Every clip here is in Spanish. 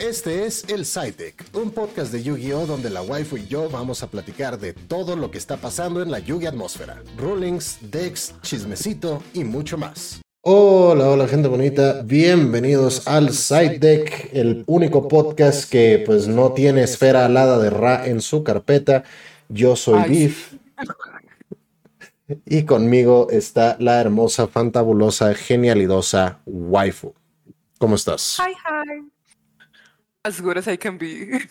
Este es El Deck, un podcast de Yu-Gi-Oh! donde la waifu y yo vamos a platicar de todo lo que está pasando en la Yu-Gi atmósfera. Rulings, decks, chismecito y mucho más. Hola, hola gente bonita, bienvenidos al Side Deck, el único podcast que pues no tiene esfera alada de Ra en su carpeta. Yo soy Beef. Y conmigo está la hermosa, fantabulosa, genialidosa waifu. ¿Cómo estás? Hi, hi. As good as I can be.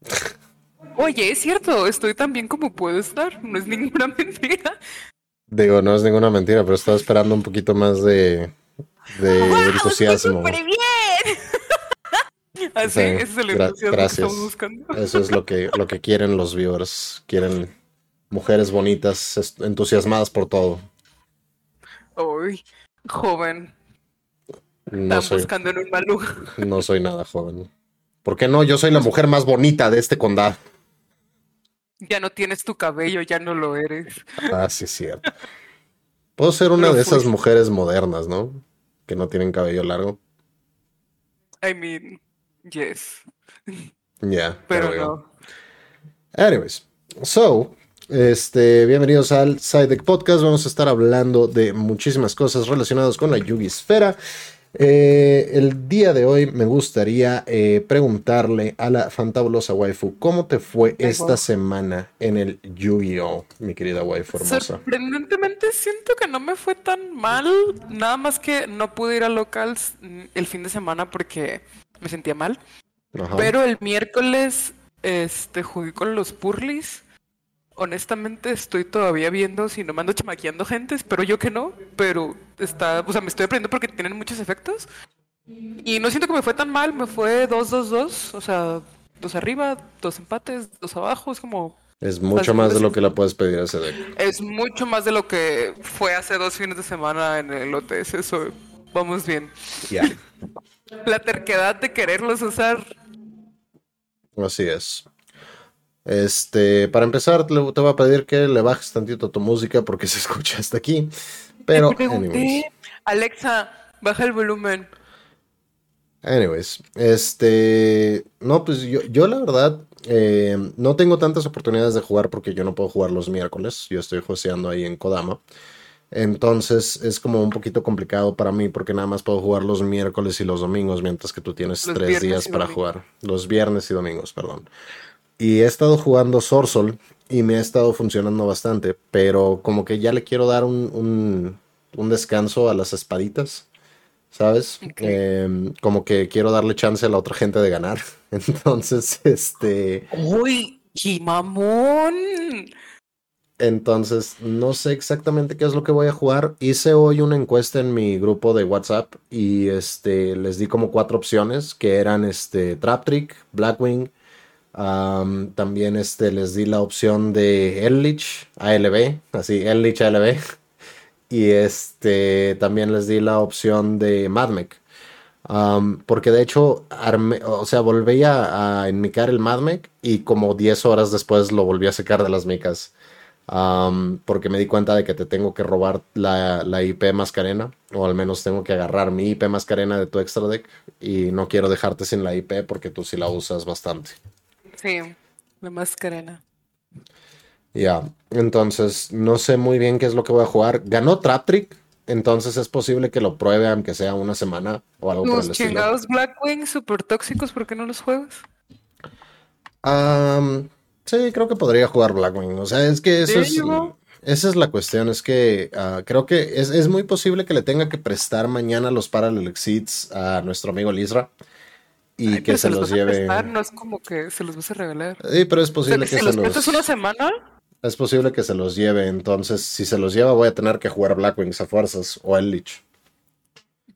Oye, es cierto, estoy tan bien como puedo estar. No es ninguna mentira. Digo, no es ninguna mentira, pero estaba esperando un poquito más de, de entusiasmo. ¡Súper bien! Así, ese es el entusiasmo gracias. que estamos buscando. Eso es lo que, lo que quieren los viewers. Quieren mujeres bonitas, entusiasmadas por todo. Uy, joven. No Están soy, buscando en un malú. no soy nada joven. ¿Por qué no? Yo soy la mujer más bonita de este condado. Ya no tienes tu cabello, ya no lo eres. Ah, sí, es cierto. Puedo ser una Pero de esas fui- mujeres modernas, ¿no? Que no tienen cabello largo. I mean, yes. Ya, Pero no. Anyways, so, este, bienvenidos al Sidedeck Podcast. Vamos a estar hablando de muchísimas cosas relacionadas con la Yugi Esfera. Eh, el día de hoy me gustaría eh, preguntarle a la fantabulosa waifu, ¿cómo te fue esta semana en el Yu-Gi-Oh, mi querida waifu hermosa? Sorprendentemente siento que no me fue tan mal, nada más que no pude ir a locals mm, el fin de semana porque me sentía mal. Ajá. Pero el miércoles este jugué con los Purlis. Honestamente estoy todavía viendo si no me ando chamaqueando gente, espero yo que no, pero está, o sea, me estoy aprendiendo porque tienen muchos efectos. Y no siento que me fue tan mal, me fue 2-2-2, o sea, dos arriba, dos empates, dos abajo, es como Es mucho más de lo que le puedes pedir a ese deck. es mucho más de lo que fue hace dos fines de semana en el OTS, eso vamos bien. Ya. La terquedad de quererlos usar. Así es. Este, para empezar, le- te voy a pedir que le bajes tantito tu música porque se escucha hasta aquí. Pero, Te anyways, Alexa, baja el volumen. anyways, este, no, pues yo, yo la verdad eh, no tengo tantas oportunidades de jugar porque yo no puedo jugar los miércoles. Yo estoy joseando ahí en Kodama. Entonces es como un poquito complicado para mí porque nada más puedo jugar los miércoles y los domingos, mientras que tú tienes Los tres días para jugar. Los viernes y domingos, perdón. Y he estado jugando Sorsol y me ha estado funcionando bastante, pero como que ya le quiero dar un, un, un descanso a las espaditas, ¿sabes? Em, como que quiero darle chance a la otra gente de ganar. Entonces, este... ¡Uy! ¡Qué mamón! Entonces, no sé exactamente qué es lo que voy a jugar. Hice hoy una encuesta en mi grupo de WhatsApp y este les di como cuatro opciones que eran este Trap Trick, Blackwing. Am, también este les di la opción de Ellich ALB, así Ellich ALB. Y este también les di la opción de Madmec. Am, porque de hecho, o sea, volví a, a enmicar el Madmec y como 10 horas después lo volví a sacar de las micas. Porque me di cuenta de que te tengo que robar la, la IP Mascarena, o al menos tengo que agarrar mi IP Mascarena de tu extra deck, y no quiero dejarte sin la IP porque tú sí la usas bastante. Sí, la mascarena. Ya, entonces no sé muy bien qué es lo que voy a jugar. Ganó Trap Trick, entonces es posible que lo pruebe aunque sea una semana o algo por el estilo. chingados Blackwing super tóxicos, ¿por qué no los juegas? Am, sí, creo que podría jugar Blackwing. O sea, es que eso es, esa es la cuestión. Es que ah, creo que es, es muy posible que le tenga que prestar mañana los Parallel Exceeds a nuestro amigo Lizra y Ay, que se los lleve. prestar, no es como que se los vas a regalar. Sí, pero es O sea, posible que si se los los, una semana, es posible que se los lleve. Entonces, si se los lleva, voy a tener que jugar Blackwings a fuerzas o el Lich.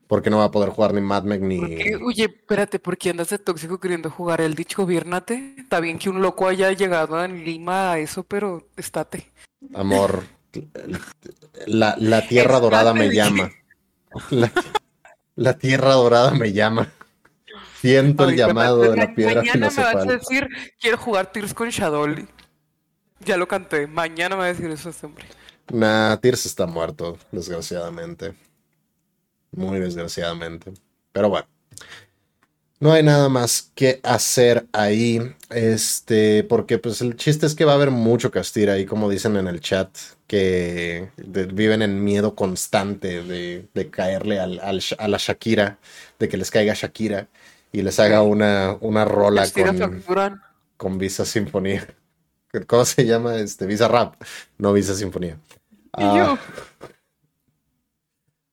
Porque no va a poder jugar ni Madmec ni. porque, oye, espérate, ¿por qué andas de tóxico queriendo jugar el Dich? Gobiernate. Está bien que un loco haya llegado en Lima a eso, pero estate. Amor, la, la tierra dorada me llama. La, la tierra dorada me llama. Siento el Ahorita llamado ma- de la piedra Mañana me vas a decir, quiero jugar Tears con Shadowly. Ya lo canté. Mañana me va a decir eso este hombre. Nah, Tears está muerto, desgraciadamente. Muy desgraciadamente. Pero bueno. No hay nada más que hacer ahí. Este, porque pues el chiste es que va a haber mucho Castira ahí, como dicen en el chat, que viven en miedo constante de, caerle al, a la Shakira, de que les caiga Shakira y les haga una, una rola con, con Visa Sinfonía. ¿Cómo se llama? Este, Visa Rap, no Visa Sinfonía. Ah,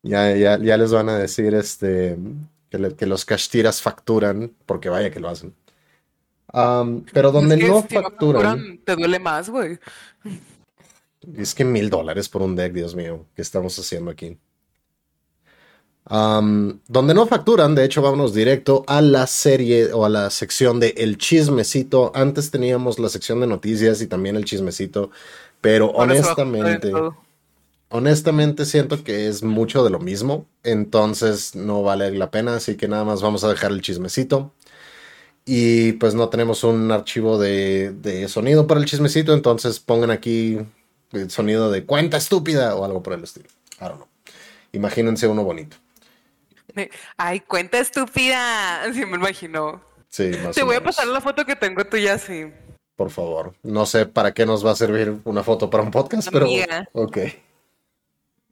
ya, ya, ya les van a decir este que, los castiras facturan, porque vaya que lo hacen. pero donde no facturan, Te duele más, güey. Es que mil dólares por un deck, Dios mío, ¿qué estamos haciendo aquí? Donde no facturan, de hecho, vámonos directo a la serie o a la sección de El Chismecito. Antes teníamos la sección de noticias y también el chismecito, pero honestamente honestamente siento que es mucho de lo mismo, entonces no vale la pena, así que nada más vamos a dejar el chismecito. Y pues no tenemos un archivo de, sonido para el chismecito, entonces pongan aquí el sonido de cuenta estúpida o algo por el estilo. I don't know. Imagínense uno bonito. Ay, cuenta estúpida. Sí, me imagino. Sí, más Te voy a pasar la foto que tengo tuya, sí. Por favor. No sé para qué nos va a servir una foto para un podcast, pero. Ok.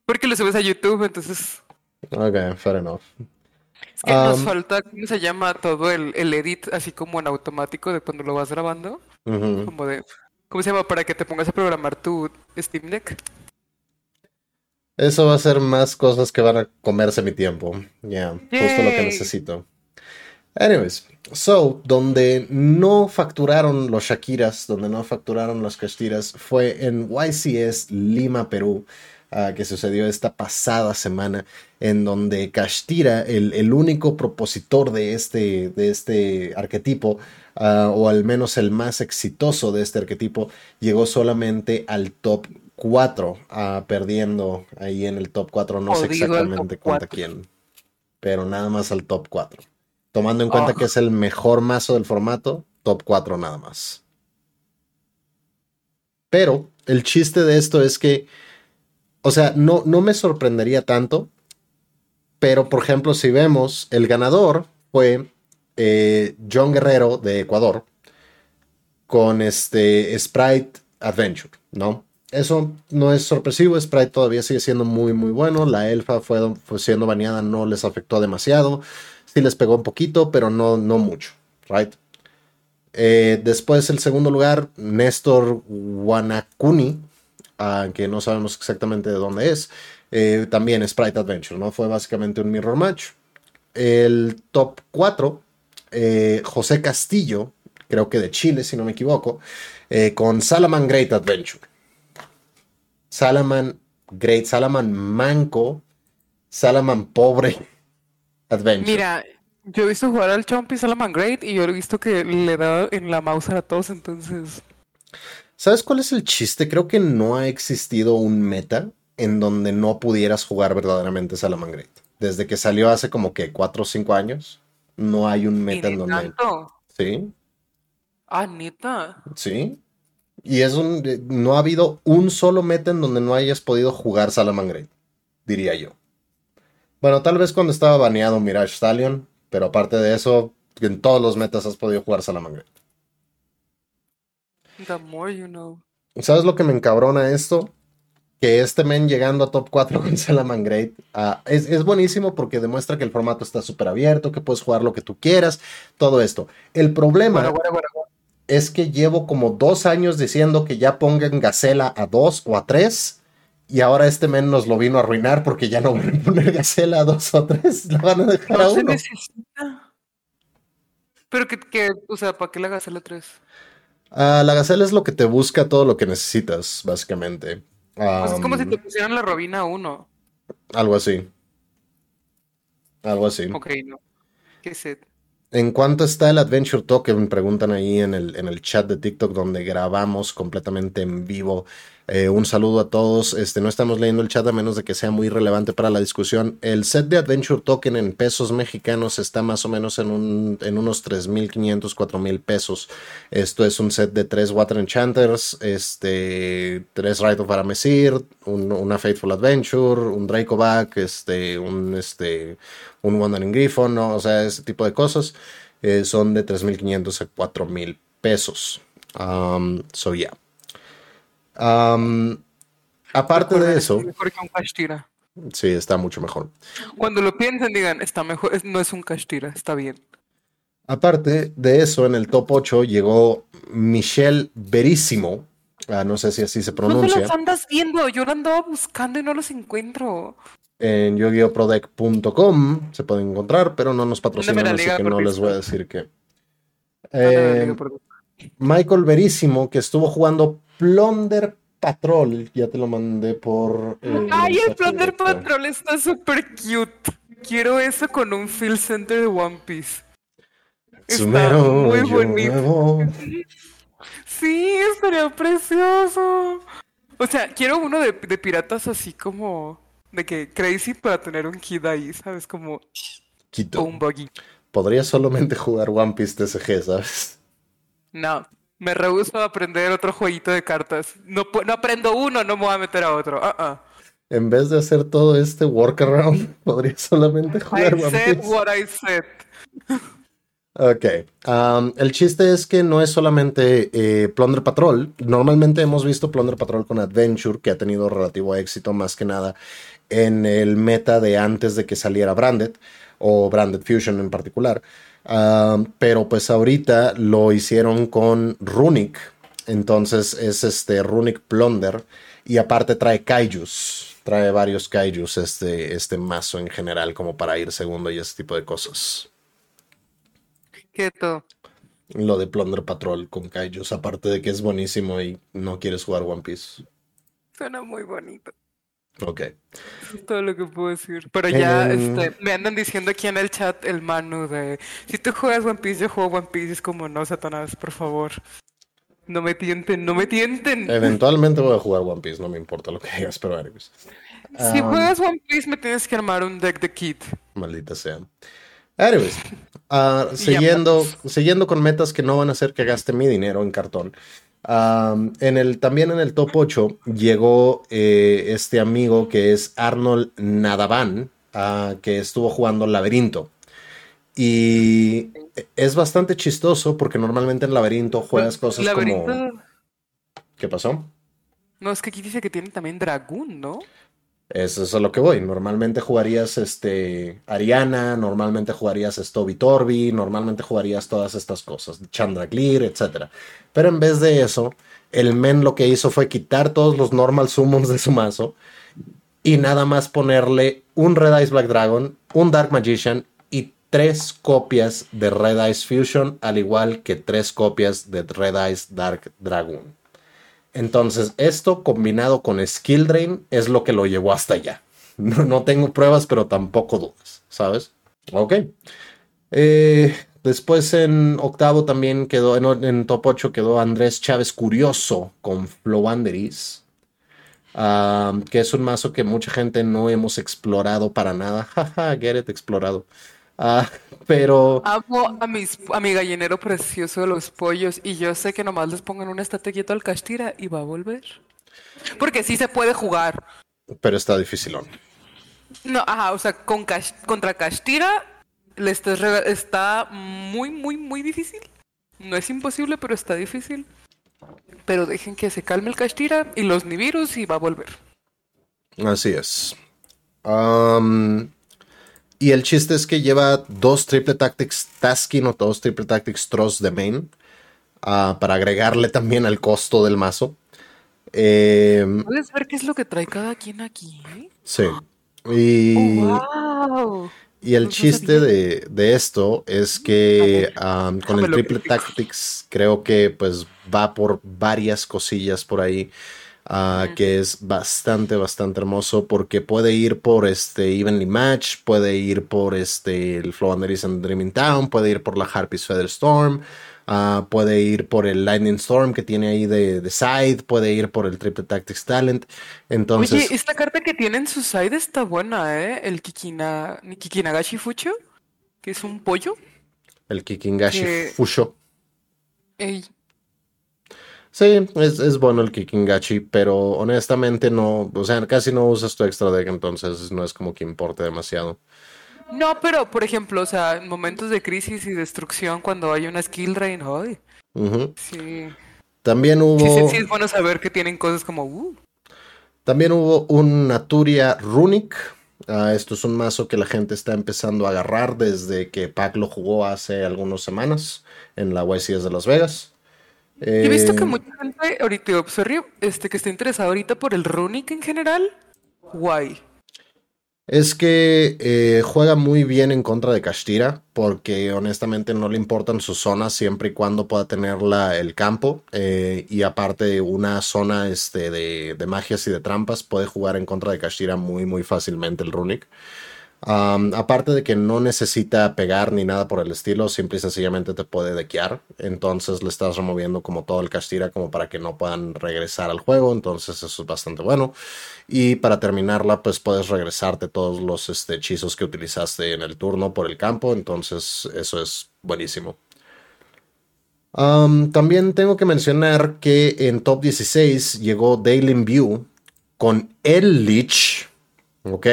Porque lo subes a YouTube, entonces. Ok, fair enough. Es que nos um, falta, ¿cómo se llama? Todo el, el, edit, así como en automático de cuando lo vas grabando. Como de. ¿Cómo se llama? Para que te pongas a programar tu Steam Deck. Eso va a ser más cosas que van a comerse mi tiempo. Ya, justo lo que necesito. Anyways, so, donde no facturaron los Shakiras, donde no facturaron los Castiras, fue en YCS Lima, Perú. Ah, que sucedió esta pasada semana, en donde Kashtira, el, único propositor de este, de este arquetipo, ah, o al menos el más exitoso de este arquetipo, llegó solamente al top 4, ah, perdiendo ahí en el top 4, no sé exactamente cuánta quién, pero nada más al top 4. Tomando en cuenta que es el mejor mazo del formato, top 4 nada más. Pero el chiste de esto es que o sea, no, no me sorprendería tanto, pero por ejemplo, si vemos, el ganador fue eh, John Guerrero de Ecuador con este Sprite Adventure, ¿no? Eso no es sorpresivo, Sprite todavía sigue siendo muy, muy bueno. La elfa fue, siendo baneada, no les afectó demasiado. Sí les pegó un poquito, pero no, no mucho, ¿right? Eh, después, el segundo lugar, Néstor Wanakuni que no sabemos exactamente de dónde es. Eh, también Sprite Adventure, ¿no? Fue básicamente un mirror match. El top 4, eh, José Castillo, creo que de Chile, si no me equivoco, con Salaman Great Adventure. Salaman Great, Salaman Manco, Salaman Pobre Adventure. Mira, yo he visto jugar al Chompy Salaman Great y yo he visto que le da en la mouse a todos, entonces. ¿Sabes cuál es el chiste? Creo que no ha existido un meta en donde no pudieras jugar verdaderamente Salamangreat. Desde que salió hace como que 4 o 5 años, no hay un meta en donde. Sí. Ah, neta. Sí. Y es un. No ha habido un solo meta en donde no hayas podido jugar Salamangreat, diría yo. Bueno, tal vez cuando estaba baneado Mirage Stallion, pero aparte de eso, en todos los metas has podido jugar Salamangreat. The more you know. ¿Sabes lo que me encabrona esto? Que este men llegando a top 4 con Salaman Great ah, es, buenísimo porque demuestra que el formato está súper abierto, que puedes jugar lo que tú quieras, todo esto. El problema es que llevo como dos años diciendo que ya pongan Gacela a 2 o a 3 y ahora este men nos lo vino a arruinar porque ya no van a poner Gacela a 2 o a 3, lo van a dejar a 1. Pero que, o sea, ¿para qué la Gacela 3? Ah, la Gacela es lo que te busca todo lo que necesitas, básicamente. Pues es como si te pusieran la Robina 1. Algo así. Algo así. Ok, no. ¿Qué sed? ¿En cuánto está el Adventure Token? Preguntan ahí en el, en el chat de TikTok donde grabamos completamente en vivo eh, un saludo a todos. Este, no estamos leyendo el chat a menos de que sea muy relevante para la discusión. El set de Adventure Token en pesos mexicanos está más o menos en, un, en unos 3.500, 4.000 pesos. Esto es un set de 3 Water Enchanters, este, 3 Rite of Aramesir, una Faithful Adventure, un Dracoback, este, un, este, un Wandering Griffon, o sea, ese tipo de cosas. eh, son de 3.500 a 4.000 pesos. Um, so, yeah. Um, aparte de eso. Mejor que un Kashtira. Sí, está mucho mejor. Cuando lo piensen, digan, está mejor, es- no es un Kashtira, está bien. Aparte de eso, en el top 8 llegó Michelle Verísimo. Ah, no sé si así se ¿Dónde pronuncia. los andas viendo? Yo lo andaba buscando y no los encuentro. En yogioprodec.com se pueden encontrar, pero no nos patrocinan, así que no les voy a decir que. Eh, Michael Verísimo, que estuvo jugando Plunder Patrol, ya te lo mandé por. eh, Ay, el Plunder directo. Patrol está súper cute. Quiero eso con un Field Center de One Piece. Está muy bonito. Sí, estaría precioso. O sea, quiero uno de, de piratas así como de que crazy para tener un kid ahí, ¿sabes? Como Quito. un buggy. Podría solamente jugar One Piece TCG, ¿sabes? No, me rehúso a aprender otro jueguito de cartas. No, no aprendo uno, no me voy a meter a otro. Ah, ah. En vez de hacer todo este workaround, podría solamente jugar I One said Piece. what I said. Ok. um, el chiste es que no es solamente eh, Plunder Patrol. Normalmente hemos visto Plunder Patrol con Adventure, que ha tenido relativo éxito más que nada en el meta de antes de que saliera Branded, o Branded Fusion en particular. Um, pero pues ahorita lo hicieron con Runic. Entonces es este Runic Plunder. Y aparte trae Kaijus. Trae varios Kaijus este, este mazo en general, como para ir segundo y ese tipo de cosas. Quieto. Lo de Plunder Patrol con Kaijus, aparte de que es buenísimo y no quieres jugar One Piece. Suena muy bonito. Ok. Es todo lo que puedo decir. Pero ya En- este, me andan diciendo aquí en el chat el Manu de si tú juegas One Piece, yo juego One Piece. Es como no, Satanás, por favor. No me tienten, no me tienten. Eventualmente voy a jugar One Piece, no me importa lo que digas, pero anyways. Si Um, juegas One Piece, me tienes que armar un deck de kit. Maldita sea. Anyways, ah, siguiendo, siguiendo con metas que no van a hacer que gaste mi dinero en cartón. En el, también en el top 8 llegó eh, este amigo que es Arnold Nadavan, ah, que estuvo jugando Laberinto. Y es bastante chistoso porque normalmente en Laberinto juegas cosas Laberinto. como... ¿Qué pasó? No, es que aquí dice que tiene también Dragoon, ¿no? Eso es a lo que voy. Normalmente jugarías este Ariana, normalmente jugarías Stoby Torby, normalmente jugarías todas estas cosas, Chandraglir, etc. Pero en vez de eso, el men lo que hizo fue quitar todos los normal summons de su mazo y nada más ponerle un Red Ice Black Dragon, un Dark Magician y tres copias de Red Ice Fusion, al igual que tres copias de Red Ice Dark Dragon. Entonces, esto combinado con Skill Drain es lo que lo llevó hasta allá. No, no tengo pruebas, pero tampoco dudas, ¿sabes? Ok. Eh, después en octavo también quedó, en, en top 8 quedó Andrés Chávez Curioso con Flowanderis. ah, que es un mazo que mucha gente no hemos explorado para nada. Jaja, get explorado. Ah, pero Amo a, mis, a mi gallinero precioso de los pollos y yo sé que nomás les pongan una estate quieto al Castira y va a volver. Porque sí se puede jugar. pero está dificilón. No, ajá, o sea, con Cash- contra Castira le está muy, muy, muy difícil. No es imposible, pero está difícil. Pero dejen que se calme el Castira y los Nibiros y va a volver. Así es. Am, y el chiste es que lleva dos Triple Tactics Tasking o dos Triple Tactics Trust de main ah, para agregarle también al costo del mazo. Em, ¿Puedes ver qué es lo que trae cada quien aquí? sí. Y, Oh, ¡Wow! y el no chiste de, de esto es que am, con el Triple. Tactics creo que pues va por varias cosillas por ahí. Ah, que es bastante, bastante hermoso porque puede ir por este Evenly Match, puede ir por este el Flowanderis and Dreaming Town, puede ir por la Harpy's Feather Storm, ah, puede ir por el Lightning Storm que tiene ahí de, de side, puede ir por el Triple Tactics Talent. Entonces, Oye, esta carta que tiene en su side está buena, ¿eh? El Kikina... Kikinagashi Fucho, que es un pollo. el Kikingashi que- Fusho. Ey, Sí, es, es bueno el Kikingachi, pero honestamente no, o sea, casi no usas tu extra deck, entonces no es como que importe demasiado. No, pero por ejemplo, o sea, en momentos de crisis y destrucción, cuando hay una skill drain. Ujú. Sí. También Sí, sí, hubo, sí, es bueno saber que tienen cosas como, uh, también hubo un Naturia Runic. Ah, esto es un mazo que la gente está empezando a agarrar desde que Pac lo jugó hace algunas semanas en la YCS de Las Vegas. He visto que Eh, mucha gente ahorita, sorry, este, que está interesada ahorita por el Runic en general. Guay. Es que eh, juega muy bien en contra de Kashtira, porque honestamente no le importan sus zonas siempre y cuando pueda tener la- el campo. eh, y aparte, una zona este, de, de magias y de trampas puede jugar en contra de Kashtira muy, muy fácilmente el Runic. Aparte de que no necesita pegar ni nada por el estilo, simple y sencillamente te puede dequear. Entonces le estás removiendo como todo el Kashtira como para que no puedan regresar al juego. Entonces eso es bastante bueno. Y para terminarla, pues puedes regresarte todos los este, hechizos que utilizaste en el turno por el campo. Entonces eso es buenísimo. Am, también tengo que mencionar que en top 16 llegó Daylin View con el Lich. ¿Ok?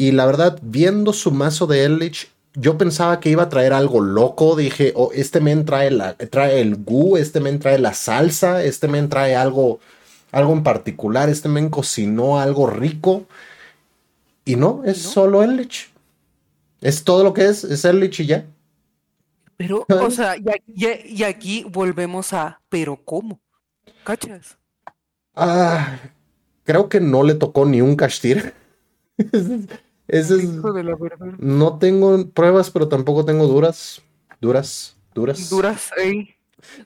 Y la verdad, viendo su mazo de Eldritch, yo pensaba que iba a traer algo loco. Dije, oh, este men trae, la, trae el gu, este men trae la salsa, este men trae algo, algo en particular, este men cocinó algo rico. Y no, es ¿No? solo Eldritch. Es todo lo que es, es Eldritch y ya. Pero, o sea, y, aquí volvemos a, ¿pero cómo? ¿Cachas? Ah, creo que no le tocó ni un Kashtir. Ese- es- la no tengo pruebas, pero tampoco tengo duras. Duras, duras. Duras, ey.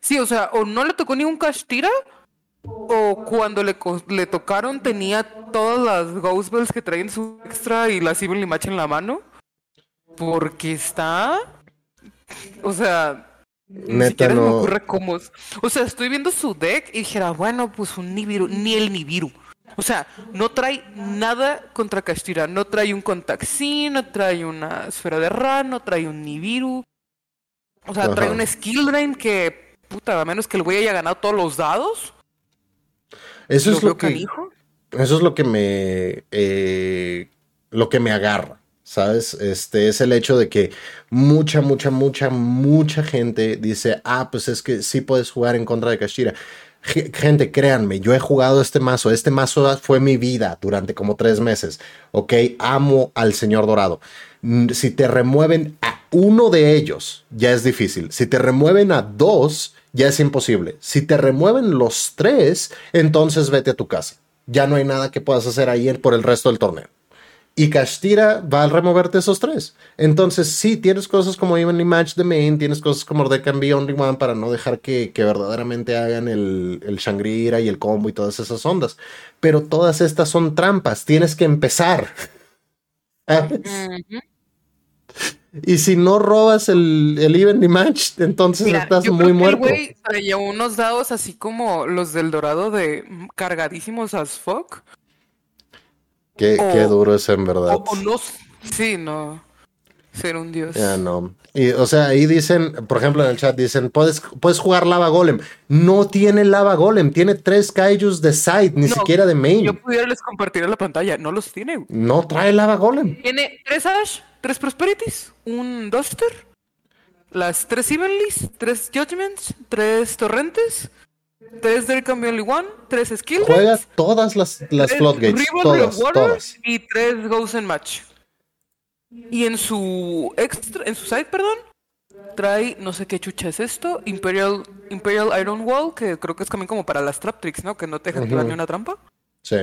Sí, o sea, o no le tocó ni un Kashtira, o cuando le, le tocaron tenía todas las Ghost Bells que traen su extra y las Evil Match en la mano. Porque está. O sea. Ni siquiera se me no. ocurre cómo. O sea, estoy viendo su deck y dijera, bueno, pues un Nibiru, ni el Nibiru. O sea, no trae nada contra Kashtira. No trae un Contaxin, no trae una esfera de Ra, no trae un Nibiru. O sea, trae un Skill Drain que, puta, a menos que el güey haya ganado todos los dados. Eso es lo que, canijo. eso es lo que me, eh, lo que me agarra, ¿sabes? Este es el hecho de que mucha, mucha, mucha, mucha gente dice, ah, pues es que sí puedes jugar en contra de Kashira. Ge- Gente, créanme, yo he jugado este mazo. Este mazo fue mi vida durante como tres meses. Ok, amo al Señor Dorado. Si te remueven a uno de ellos, ya es difícil. Si te remueven a dos, ya es imposible. Si te remueven los tres, entonces vete a tu casa. Ya no hay nada que puedas hacer ahí por el resto del torneo. Y Kashtira va a removerte esos tres. Entonces, sí, tienes cosas como Evenly Match the Main, tienes cosas como There Can Be Only One para no dejar que, que verdaderamente hagan el, el Shangri-La y el combo y todas esas ondas. Pero todas estas son trampas, tienes que empezar. ¿Sabes? Ujú. Y si no robas el, el Evenly Match, entonces Mira, estás yo muy creo que el muerto. güey traía unos dados así como los del dorado de cargadísimos as fuck. Qué, o- qué duro es en verdad. O, o no. Sí, no. Ser un dios. Ya no. Y, o sea, ahí dicen, por ejemplo, en el chat dicen, puedes, puedes jugar Lava Golem. No tiene Lava Golem, tiene tres Kaijus de side, ni No, siquiera de main. Yo pudiera les compartir la pantalla. No los tiene. No trae Lava Golem. Tiene tres Ash, tres Prosperities, un Duster, las tres Evenlys, tres Judgments, tres Torrentes, tres There Can Be Only One, tres Skill Juega todas las, las floodgates, todas, todas. y tres Ghost and Match. Y en su extra, en su site, perdón, trae, no sé qué chucha es esto, Imperial, Imperial Iron Wall, que creo que es también como para las trap tricks, ¿no? Que no te deja activar ni una trampa. Sí.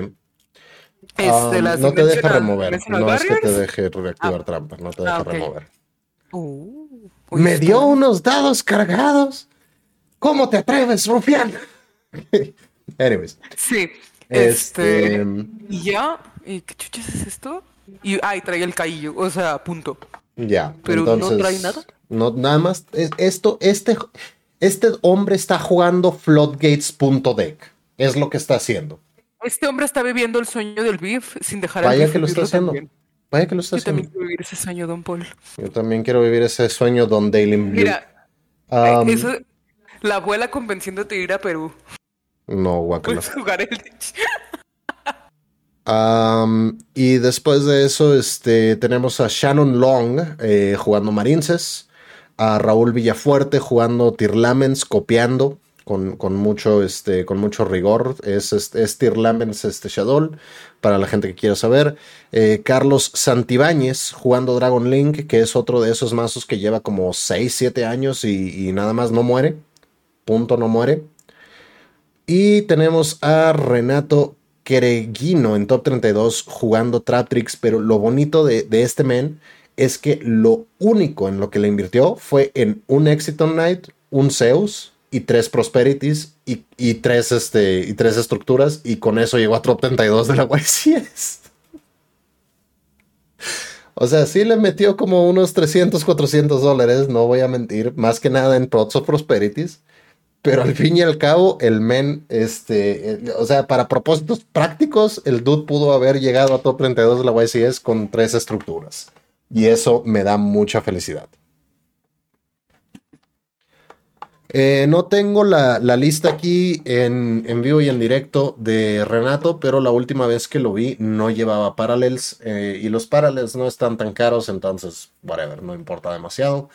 Este, Um, las no te deja remover, no es que te deje reactivar Ah. trampas, no te deja Ah, ok. remover. Uh, Me dio unos dados cargados. ¿Cómo te atreves, rufián? Anyways, Sí, este, este... Y ya, ¿y qué chuchas es esto? Y, ah, y trae el caillo, o sea, punto. Ya, Pero no entonces, trae nada. No, nada más. es- Esto, este, este hombre está jugando floodgates.deck. Es lo que está haciendo. Este hombre está viviendo el sueño del beef sin dejar Vaya el que lo está haciendo. también. Vaya que lo está Yo también haciendo. quiero vivir ese sueño, Don Paul. Yo también quiero vivir ese sueño Don Daily Blue. Mira, Um, eso, la abuela convenciéndote de ir a Perú. No, guacala. Jugar el... y después de eso, este, tenemos a Shannon Long eh, jugando Marinces, a Raúl Villafuerte jugando Tirlamens, copiando con, mucho, este, con mucho rigor. Es, es, Tirlamens este Shadow, para la gente que quiera saber. Eh, Carlos Santibáñez jugando Dragon Link, que es otro de esos mazos que lleva como 6, 7 años y, y nada más no muere. Punto, no muere. Y tenemos a Renato Kereguino en top 32 jugando Trap Tricks, pero lo bonito de, este men es que lo único en lo que le invirtió fue en un Exiton Knight, un Zeus y tres Prosperities y, tres, este, y tres estructuras y con eso llegó a top 32 de la YCS. O sea, sí le metió como unos 300, 400 dólares, no voy a mentir, más que nada en Prots of Prosperities. Pero al fin y al cabo, el men, este, o sea, para propósitos prácticos, el dude pudo haber llegado a top 32 de la YCS con tres estructuras. Y eso me da mucha felicidad. Eh, no tengo la, lista aquí en, vivo y en directo de Renato, pero la última vez que lo vi no llevaba Parallels eh, y los Parallels no están tan caros, entonces, whatever, no importa demasiado.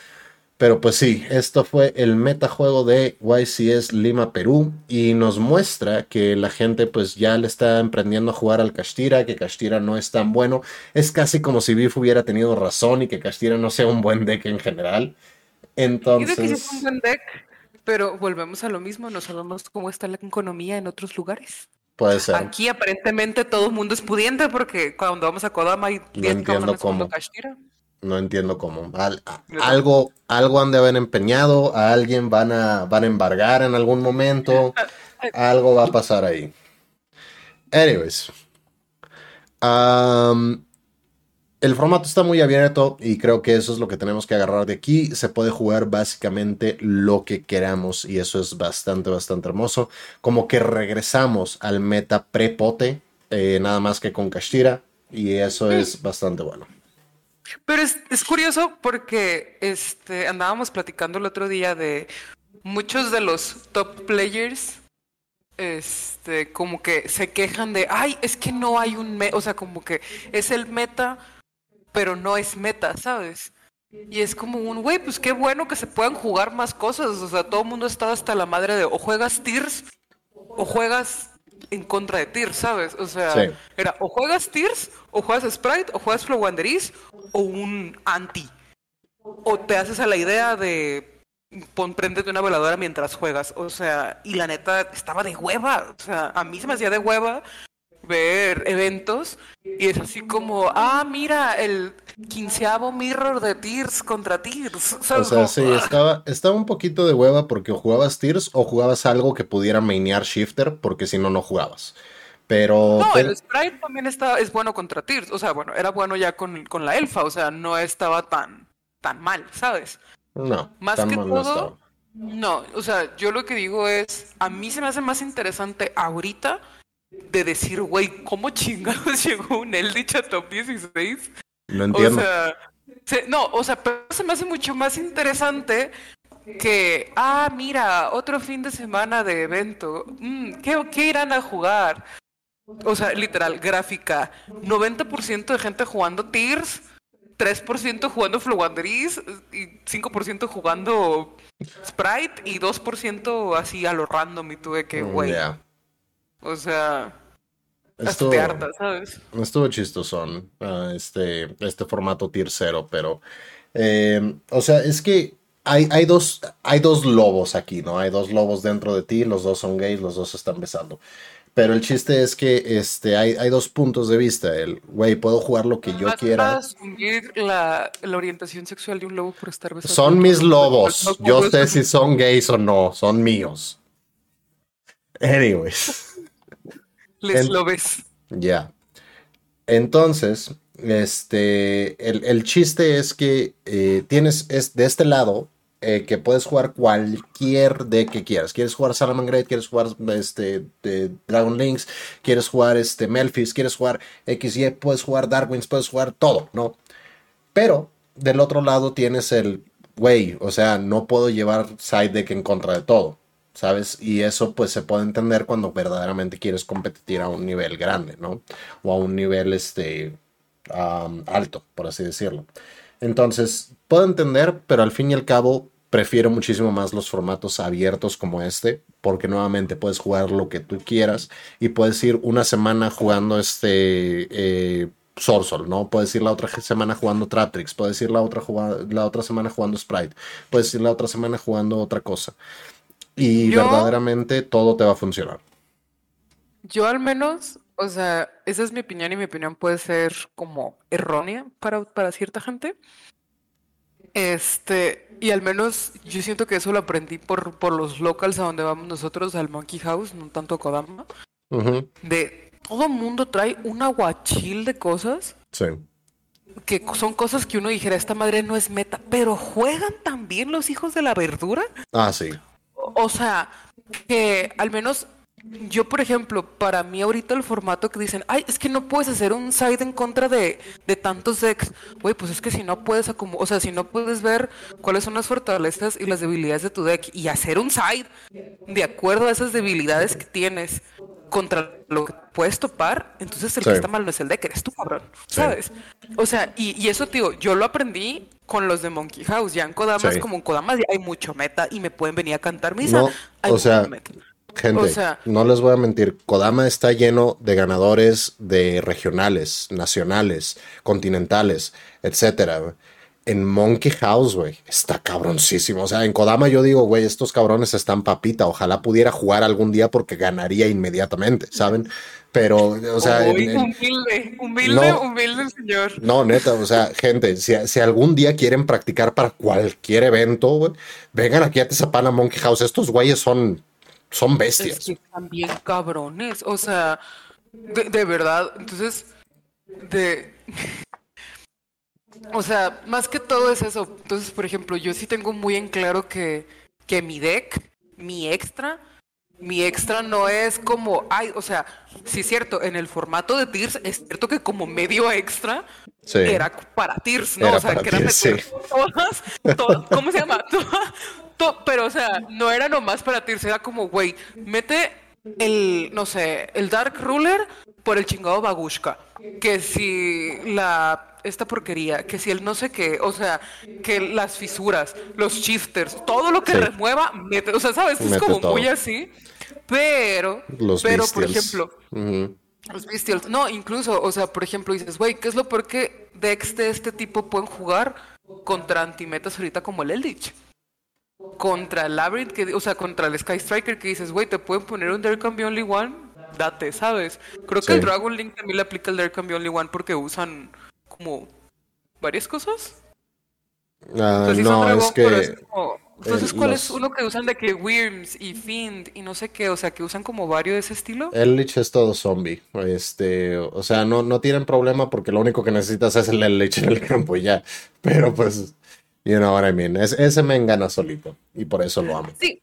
Pero pues sí, esto fue el metajuego de YCS Lima Perú y nos muestra que la gente pues ya le está emprendiendo a jugar al Castira, que Castira no es tan bueno. Es casi como si Biff hubiera tenido razón y que Castira no sea un buen deck en general. Entonces... que es un buen deck, pero volvemos a lo mismo, no sabemos cómo está la economía en otros lugares. Puede ser. Aquí aparentemente todo el mundo es pudiente porque cuando vamos a Kodama hay 10 no cómo. No entiendo cómo. algo, algo han de haber empeñado, a alguien van a, van a embargar en algún momento. algo va a pasar ahí. Anyways. el formato está muy abierto y creo que eso es lo que tenemos que agarrar de aquí. Se puede jugar básicamente lo que queramos y eso es bastante, bastante hermoso. Como que regresamos al meta prepote, eh, nada más que con Kashira y eso es bastante bueno. Pero es, curioso porque este, andábamos platicando el otro día de muchos de los top players, este, como que se quejan de, ay, es que no hay un, o sea, como que es el meta, pero no es meta, ¿sabes? Y es como un, güey, pues qué bueno que se puedan jugar más cosas, o sea, todo el mundo está hasta la madre de, o juegas Tears, o juegas en contra de Tears, ¿sabes? O sea, era o juegas Tears, o juegas Sprite, o juegas Flow Wanderis, o un anti. O te haces a la idea de pon, préndete una veladora mientras juegas. O sea, y la neta estaba de hueva. O sea, a mí se me hacía de hueva ver eventos y es así como, ah, mira, el quinceavo mirror de Tears contra Tears. O sea, sí, ah". estaba, estaba un poquito de hueva porque o jugabas Tears o jugabas algo que pudiera mainear Shifter porque si no, no jugabas. Pero. No, el Sprite también está, es bueno contra Tears. O sea, bueno, era bueno ya con, con la Elfa. O sea, no estaba tan, tan mal, ¿sabes? No. Más que todo. No, o sea, yo lo que digo es. A mí se me hace más interesante ahorita de decir, güey, ¿cómo chingados llegó un Eldritch a top 16? No entiendo. O sea, no, o sea, pero se me hace mucho más interesante que, ah, mira, otro fin de semana de evento. Mm, ¿qué, ¿Qué irán a jugar? O sea, literal, gráfica. 90% de gente jugando Tears, 3% jugando Flowanderis y 5% jugando Sprite y 2% así a lo random y tuve que, mm, güey. O sea, estuvo, ¿sabes? Estuvo chistoso uh, este, este formato Tier 0, pero, eh, o sea, es que hay, hay, dos, hay dos lobos aquí, ¿no? Hay dos lobos dentro de ti, los dos son gays, los dos se están besando. Pero el chiste es que este, hay, hay dos puntos de vista. El, güey, puedo jugar lo que yo quiera. La, la orientación sexual de un lobo por estar besando. Son mis lobos. Yo sé si son gays o no. Son míos. Anyways. Les lobes. Ya. Entonces, este, el, chiste es que eh, tienes es, de este lado eh, que puedes jugar cualquier deck que quieras. Quieres jugar Salamangreat, quieres jugar este, Dragon Links, quieres jugar este, Melfis, quieres jugar XY, puedes jugar Darkwings, puedes jugar todo, ¿no? Pero del otro lado tienes el, güey, o sea, no puedo llevar side deck en contra de todo. ¿Sabes? Y eso pues se puede entender cuando verdaderamente quieres competir a un nivel grande, ¿no? O a un nivel este, alto, por así decirlo. Entonces, puedo entender, pero al fin y al cabo prefiero muchísimo más los formatos abiertos como este, porque nuevamente puedes jugar lo que tú quieras y puedes ir una semana jugando este eh, ¿no? Puedes ir la otra semana jugando Traptrix, puedes ir la otra, la otra semana jugando Sprite, puedes ir la otra semana jugando otra cosa y verdaderamente todo te va a funcionar. Yo al menos, o sea, esa es mi opinión y mi opinión puede ser como errónea para, para cierta gente. Este, y al menos yo siento que eso lo aprendí por, por los locals a donde vamos nosotros, al Monkey House, no tanto Kodama. De todo mundo trae un aguachil de cosas. Sí. Que son cosas que uno dijera, esta madre no es meta, pero juegan también los hijos de la verdura. Ah, sí o sea, que al menos yo, por ejemplo, para mí ahorita el formato que dicen, ay, es que no puedes hacer un side en contra de, de tantos decks. Güey, pues es que si no puedes o sea, si no puedes ver cuáles son las fortalezas y las debilidades de tu deck y hacer un side de acuerdo a esas debilidades que tienes contra lo que puedes topar, entonces el que está mal no es el deck, eres tú, cabrón, ¿sabes? O sea, y, y eso, tío, yo lo aprendí con los de Monkey House. Ya en Kodama es como en Kodama hay mucho meta y me pueden venir a cantar misa. No, o sea, gente, no les voy a mentir. Kodama está lleno de ganadores de regionales, nacionales, continentales, etcétera. En Monkey House, güey, está cabroncísimo. O sea, en Kodama yo digo, güey, estos cabrones están papita. Ojalá pudiera jugar algún día porque ganaría inmediatamente, ¿saben? Pero, o sea. humilde, humilde, humilde el señor. No, neta, o sea, gente, si, algún día quieren practicar para cualquier evento, vengan aquí a Tezapana Monkey House. Estos güeyes son, son bestias. Es que también cabrones. O sea, de, verdad. Entonces, de. O sea, más que todo es eso. Entonces, por ejemplo, yo sí tengo muy en claro que, que mi deck, mi extra, mi extra no es como, ay, o sea, sí es cierto, en el formato de Tears es cierto que como medio extra era para Tears, ¿no? o sea, que eran todas, ¿cómo se llama? pero, o sea, no era nomás para Tears, era como, güey, mete el, no sé, el Dark Ruler por el chingado Bagushka. Que si la esta porquería, que si el no sé qué, o sea, que las fisuras, los shifters, todo lo que remueva, mete, o sea, ¿sabes? Es como muy así. Pero, los pero por ejemplo, los Beastials, no, incluso, o sea, por ejemplo, dices, güey, ¿qué es lo peor que decks de este tipo pueden jugar contra antimetas ahorita como el Eldritch? Contra el Labyrinth, que, o sea, contra el Sky Striker, que dices, güey, te pueden poner un There Can Be Only One, date, ¿sabes? Creo que el Dragon Link también le aplica el There Can Be Only One porque usan como varias cosas. Ah, no, es que... Entonces, ¿cuál es uno que usan de que Worms y Fiend y no sé qué? O sea, que usan como varios de ese estilo. El Lich es todo zombie. Este, o sea, no, no tienen problema porque lo único que necesitas es el Lich en el campo y ya. Pero pues, you know what I mean. ese me engana solito y por eso lo amo. Sí,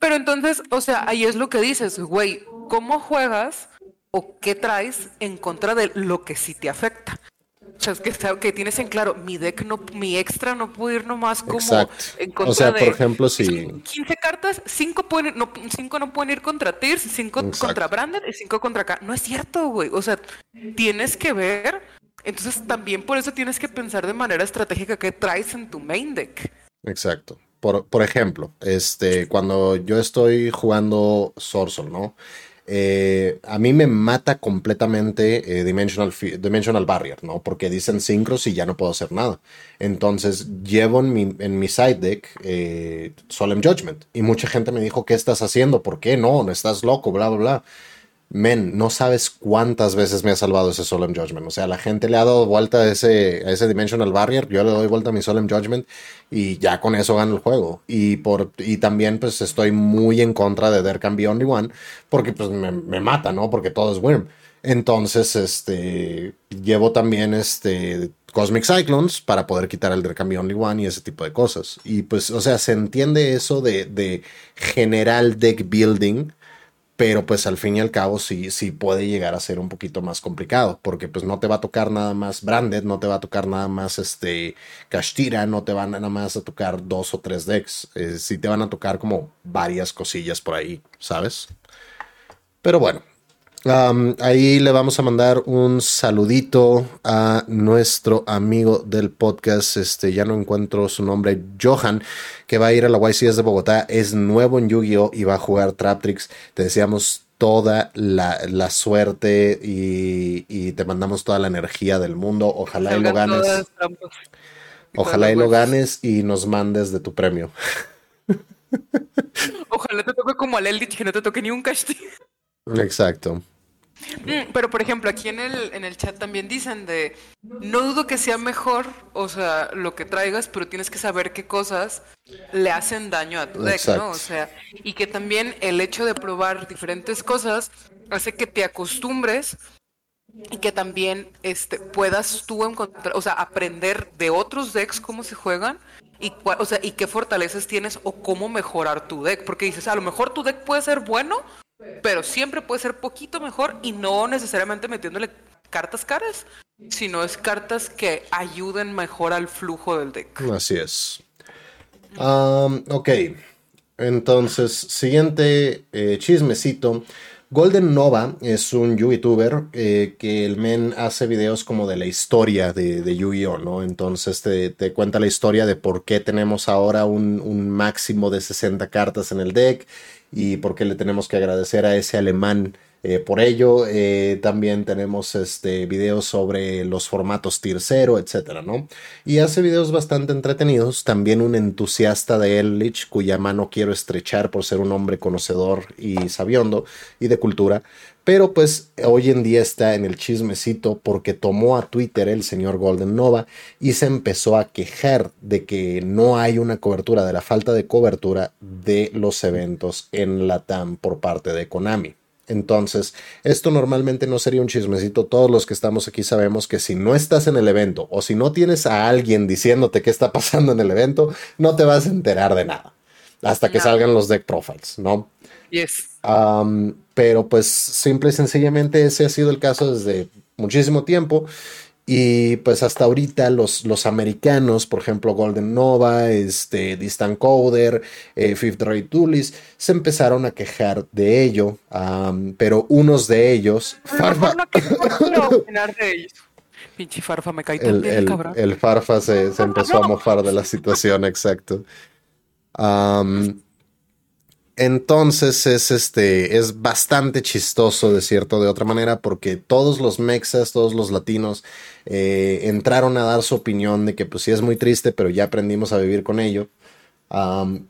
pero entonces, o sea, ahí es lo que dices, güey, ¿cómo juegas o qué traes en contra de lo que sí te afecta? O sea, que, que tienes en claro, mi deck no, mi extra no puede ir nomás como en contra O sea, por ejemplo, si 15 cartas, 5 pueden no, cinco no pueden ir contra Tears, 5 contra Branded y 5 contra acá. No es cierto, güey. O sea, tienes que ver. Entonces, también por eso tienes que pensar de manera estratégica qué traes en tu main deck. Exacto. Por, por ejemplo, este, cuando yo estoy jugando Sorcerer, ¿no? Eh, a mí me mata completamente eh, Dimensional, Dimensional Barrier, ¿no? Porque dicen Synchros y ya no puedo hacer nada. Entonces llevo en mi, en mi side deck eh, Solemn Judgment. Y mucha gente me dijo, ¿qué estás haciendo? ¿Por qué no? No estás loco, bla, bla, bla men, no sabes cuántas veces me ha salvado ese Solemn Judgment. O sea, la gente le ha dado vuelta a ese, a ese Dimensional Barrier, yo le doy vuelta a mi Solemn Judgment y ya con eso gano el juego. Y, por, y también pues estoy muy en contra de There Can Be Only One porque pues me, mata, ¿no? Porque todo es Worm. Entonces, este, llevo también este Cosmic Cyclones para poder quitar el There Can Only One y ese tipo de cosas. Y pues, o sea, se entiende eso de, de general deck building pero pues al fin y al cabo sí, sí puede llegar a ser un poquito más complicado, porque pues no te va a tocar nada más Branded, no te va a tocar nada más este Kashtira, no te van nada más a tocar dos o tres decks, eh, sí te van a tocar como varias cosillas por ahí, ¿sabes? Pero bueno, ahí le vamos a mandar un saludito a nuestro amigo del podcast. Este, ya no encuentro su nombre, Johan, que va a ir a la YCS de Bogotá. Es nuevo en Yu-Gi-Oh! y va a jugar Traptrix. Te deseamos toda la, suerte y, te mandamos toda la energía del mundo. Ojalá y lo ganes. Ojalá y lo ganes y nos mandes de tu premio. Ojalá te toque como a Eldritch, que no te toque ni un castigo. Exacto. Mm, pero por ejemplo, aquí en el, en el chat también dicen de, no dudo que sea mejor, o sea, lo que traigas, pero tienes que saber qué cosas le hacen daño a tu deck, ¿no? O sea, y que también el hecho de probar diferentes cosas hace que te acostumbres y que también este, puedas tú encontrar, o sea, aprender de otros decks cómo se juegan y, o sea, y qué fortalezas tienes o cómo mejorar tu deck, porque dices, a lo mejor tu deck puede ser bueno, pero siempre puede ser poquito mejor y no necesariamente metiéndole cartas caras, sino es cartas que ayuden mejor al flujo del deck. Así es. ok, entonces, siguiente eh, chismecito. Golden Nova es un YouTuber eh, que el men hace videos como de la historia de, Yu-Gi-Oh, ¿no? Entonces te, te, cuenta la historia de por qué tenemos ahora un máximo de 60 cartas en el deck y porque le tenemos que agradecer a ese alemán eh, por ello. Eh, también tenemos este, videos sobre los formatos tier 0, etcétera, ¿no? Y hace videos bastante entretenidos. También un entusiasta de Ellich, cuya mano quiero estrechar por ser un hombre conocedor y sabiondo y de cultura. Pero pues hoy en día está en el chismecito porque tomó a Twitter el señor Golden Nova y se empezó a quejar de que no hay una cobertura, de la falta de cobertura de los eventos en la TAM por parte de Konami. Entonces, esto normalmente no sería un chismecito. Todos los que estamos aquí sabemos que si no estás en el evento o si no tienes a alguien diciéndote qué está pasando en el evento, no te vas a enterar de nada. Hasta que salgan los deck profiles, ¿no? Yes pero pues simple y sencillamente ese ha sido el caso desde muchísimo tiempo. Y pues hasta ahorita los, los americanos, por ejemplo Golden Nova, este, Distant Coder, eh, Fifth Ray Tools, se empezaron a quejar de ello, pero unos de ellos... Farfa... Pinche Farfa me cae el, el, el, Farfa se, se, empezó a mofar de la situación, exacto. Entonces es este es bastante chistoso de cierto de otra manera porque todos los mexas, todos los latinos eh, entraron a dar su opinión de que pues sí es muy triste, pero ya aprendimos a vivir con ello.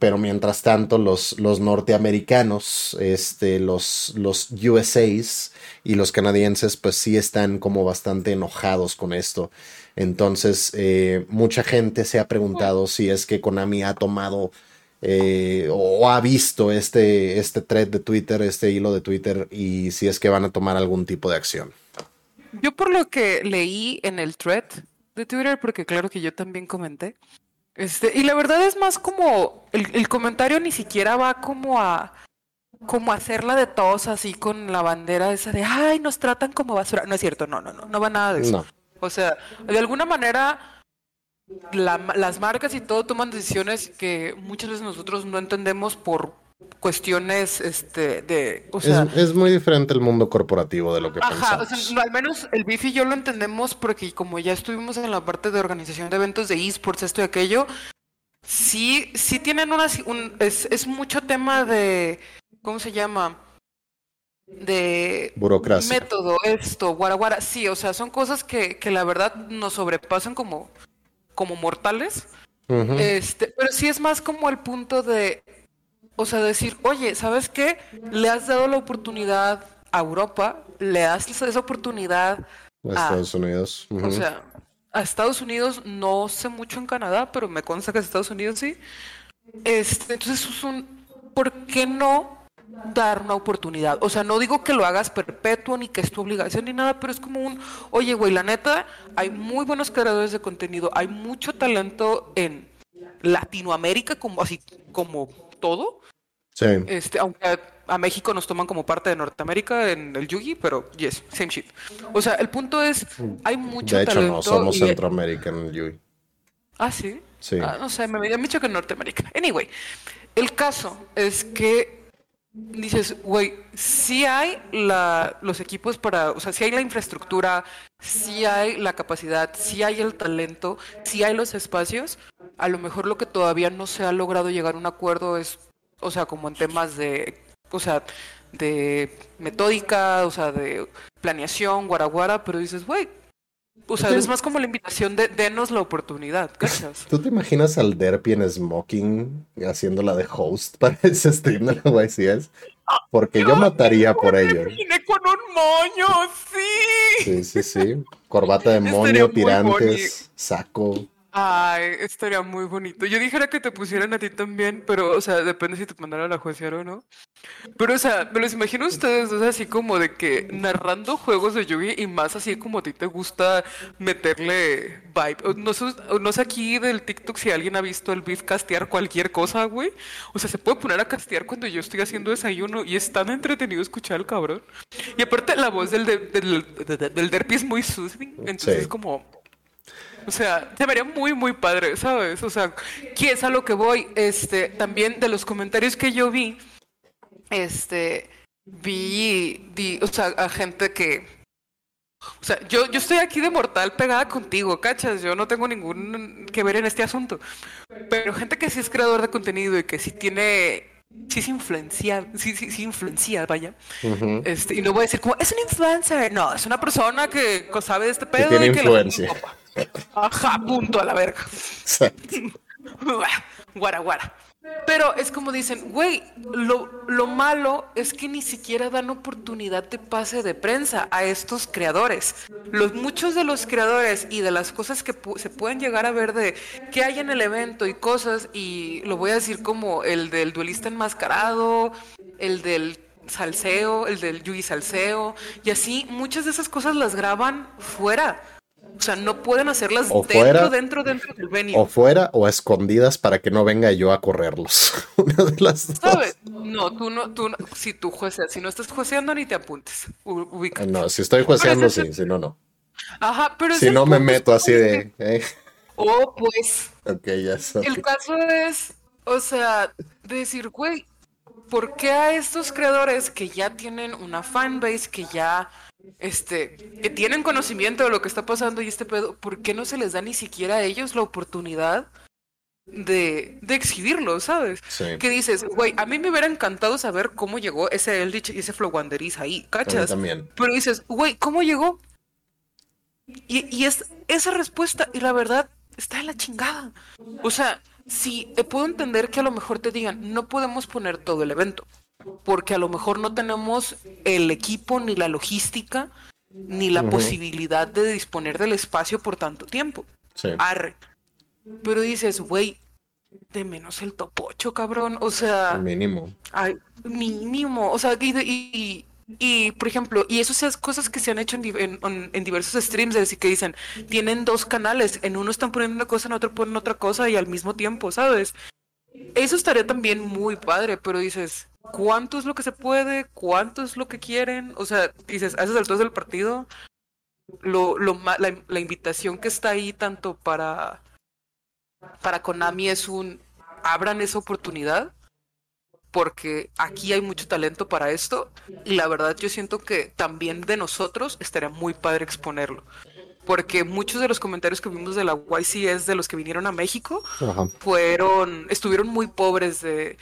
pero mientras tanto los, los norteamericanos, este, los, los USAs y los canadienses pues sí están como bastante enojados con esto. Entonces eh, mucha gente se ha preguntado si es que Konami ha tomado eh, o ha visto este, este thread de Twitter, este hilo de Twitter y si es que van a tomar algún tipo de acción. Yo por lo que leí en el thread de Twitter, porque claro que yo también comenté, este, y la verdad es más como el, comentario ni siquiera va como a como hacerla de todos así con la bandera esa de ay nos tratan como basura. No es cierto, no, no, no, no va nada de eso. O sea, de alguna manera las marcas y todo toman decisiones que muchas veces nosotros no entendemos por cuestiones este de o sea, es, muy diferente el mundo corporativo de lo que ajá, al menos el BIF y yo lo entendemos porque como ya estuvimos en la parte de organización de eventos de esports esto y aquello sí sí tienen una un, es, es mucho tema de cómo se llama de burocracia. método esto guaraguara sí o sea son cosas que, que la verdad nos sobrepasan como como mortales. este, pero sí es más como el punto de, o sea, decir, oye, ¿sabes qué? Le has dado la oportunidad a Europa, le das esa oportunidad a, Estados Unidos. O sea, a Estados Unidos no sé mucho en Canadá, pero me consta que a Estados Unidos sí. Este, entonces es un, ¿por qué no dar una oportunidad. O sea, no digo que lo hagas perpetuo ni que es tu obligación ni nada, pero es como un, oye, güey, la neta, hay muy buenos creadores de contenido, hay mucho talento en Latinoamérica, como así, como todo. Sí. Este, aunque a México nos toman como parte de Norteamérica en el Yugi, pero yes, same shit. O sea, el punto es, hay mucho De hecho, talento. no somos y- Centroamérica en el Yui. Ah, sí. Sí. Ah, no sé, me habían dicho que en Norteamérica. Anyway, el caso es que dices, güey, sí hay la, los equipos para, o sea, sí hay la infraestructura, sí hay la capacidad, sí hay el talento, sí hay los espacios. A lo mejor lo que todavía no se ha logrado llegar a un acuerdo es, o sea, como en temas de, o sea, de metódica, o sea, de planeación, guaraguara, pero dices, güey, o sea, es más como la invitación de denos la oportunidad, ¿cachas? ¿Tú te imaginas al Derpy en Smoking haciendo la de host para ese stream de la YCS? Porque yo mataría por ello. Vine con un moño, sí. Sí, sí, sí. Corbata de moño, tirantes, saco. Ay, estaría muy bonito. Yo dijera que te pusieran a ti también, pero, o sea, depende si te mandara a la juecear o no. Pero, o sea, me los imagino a ustedes dos así como de que narrando juegos de Yugi y más así como a ti te gusta meterle vibe. No sé, no sé aquí del TikTok si alguien ha visto el beef castear cualquier cosa, güey. O sea, se puede poner a castear cuando yo estoy haciendo desayuno y es tan entretenido escuchar al cabrón. Y aparte la voz del, de- del, del, del Derpy es muy soothing, entonces Sí. es como... O sea, se vería muy, muy padre, ¿sabes? O sea, ¿qué es a lo que voy? Este, también de los comentarios que yo vi, este, vi, o sea, a gente que, o sea, yo, yo estoy aquí de mortal pegada contigo, ¿cachas? Yo no tengo ningún que ver en este asunto. Pero gente que sí es creador de contenido y que sí tiene, sí es influencia, sí, sí, sí influencia, vaya. Este, y no voy a decir como, es un influencer. No, es una persona que sabe de este pedo tiene y que la- influencia. Ajá, punto a la verga. Guara, guara. Pero es como dicen, güey, lo, lo malo es que ni siquiera dan oportunidad de pase de prensa a estos creadores. Los, muchos de los creadores y de las cosas que pu- se pueden llegar a ver de qué hay en el evento y cosas, y lo voy a decir como el del duelista enmascarado, el del salseo, el del Yugi salseo, y así muchas de esas cosas las graban fuera. O sea, no pueden hacerlas O dentro, fuera, dentro, dentro del venue. O fuera o a escondidas para que no venga yo a correrlos. Una de las dos. ¿Sabes? No, tú no, tú no, si tú jueceas, si no estás jueceando ni te apuntes. U- ubica. No, si estoy jueceando, sí, si no, no. Ajá, pero Si no me meto así de. eh, Oh, pues. ok, ya está. El caso es, o sea, de decir, güey, ¿por qué a estos creadores que ya tienen una fanbase, que ya, este, que tienen conocimiento de lo que está pasando y este pedo, ¿por qué no se les da ni siquiera a ellos la oportunidad de, de exhibirlo, ¿sabes? Sí. Que dices, güey, a mí me hubiera encantado saber cómo llegó ese Eldritch y ese Flowanderiz ahí, ¿cachas? también. Pero dices, güey, ¿cómo llegó? Y, y es esa respuesta, y la verdad, está en la chingada. O sea, sí, puedo entender que a lo mejor te digan, no podemos poner todo el evento, porque a lo mejor no tenemos el equipo, ni la logística, ni la posibilidad de disponer del espacio por tanto tiempo. Sí. Arre. Pero dices, güey, de menos el top 8, cabrón. O sea, Mínimo. Ay, mínimo, o sea, y, y, y- por ejemplo, y eso esas cosas que se han hecho en- en diversos streams, es decir, que dicen, tienen dos canales, en uno están poniendo una cosa, en otro ponen otra cosa y al mismo tiempo, ¿sabes? Eso estaría también muy padre, pero dices, ¿cuánto es lo que se puede? ¿Cuánto es lo que quieren? O sea, dices, a esas alturas del partido, lo, lo, la, la invitación que está ahí tanto para, para Konami es un, abran esa oportunidad porque aquí hay mucho talento para esto y la verdad yo siento que también de nosotros estaría muy padre exponerlo. Porque muchos de los comentarios que vimos de la YCS de los que vinieron a México Ajá. fueron, estuvieron muy pobres de,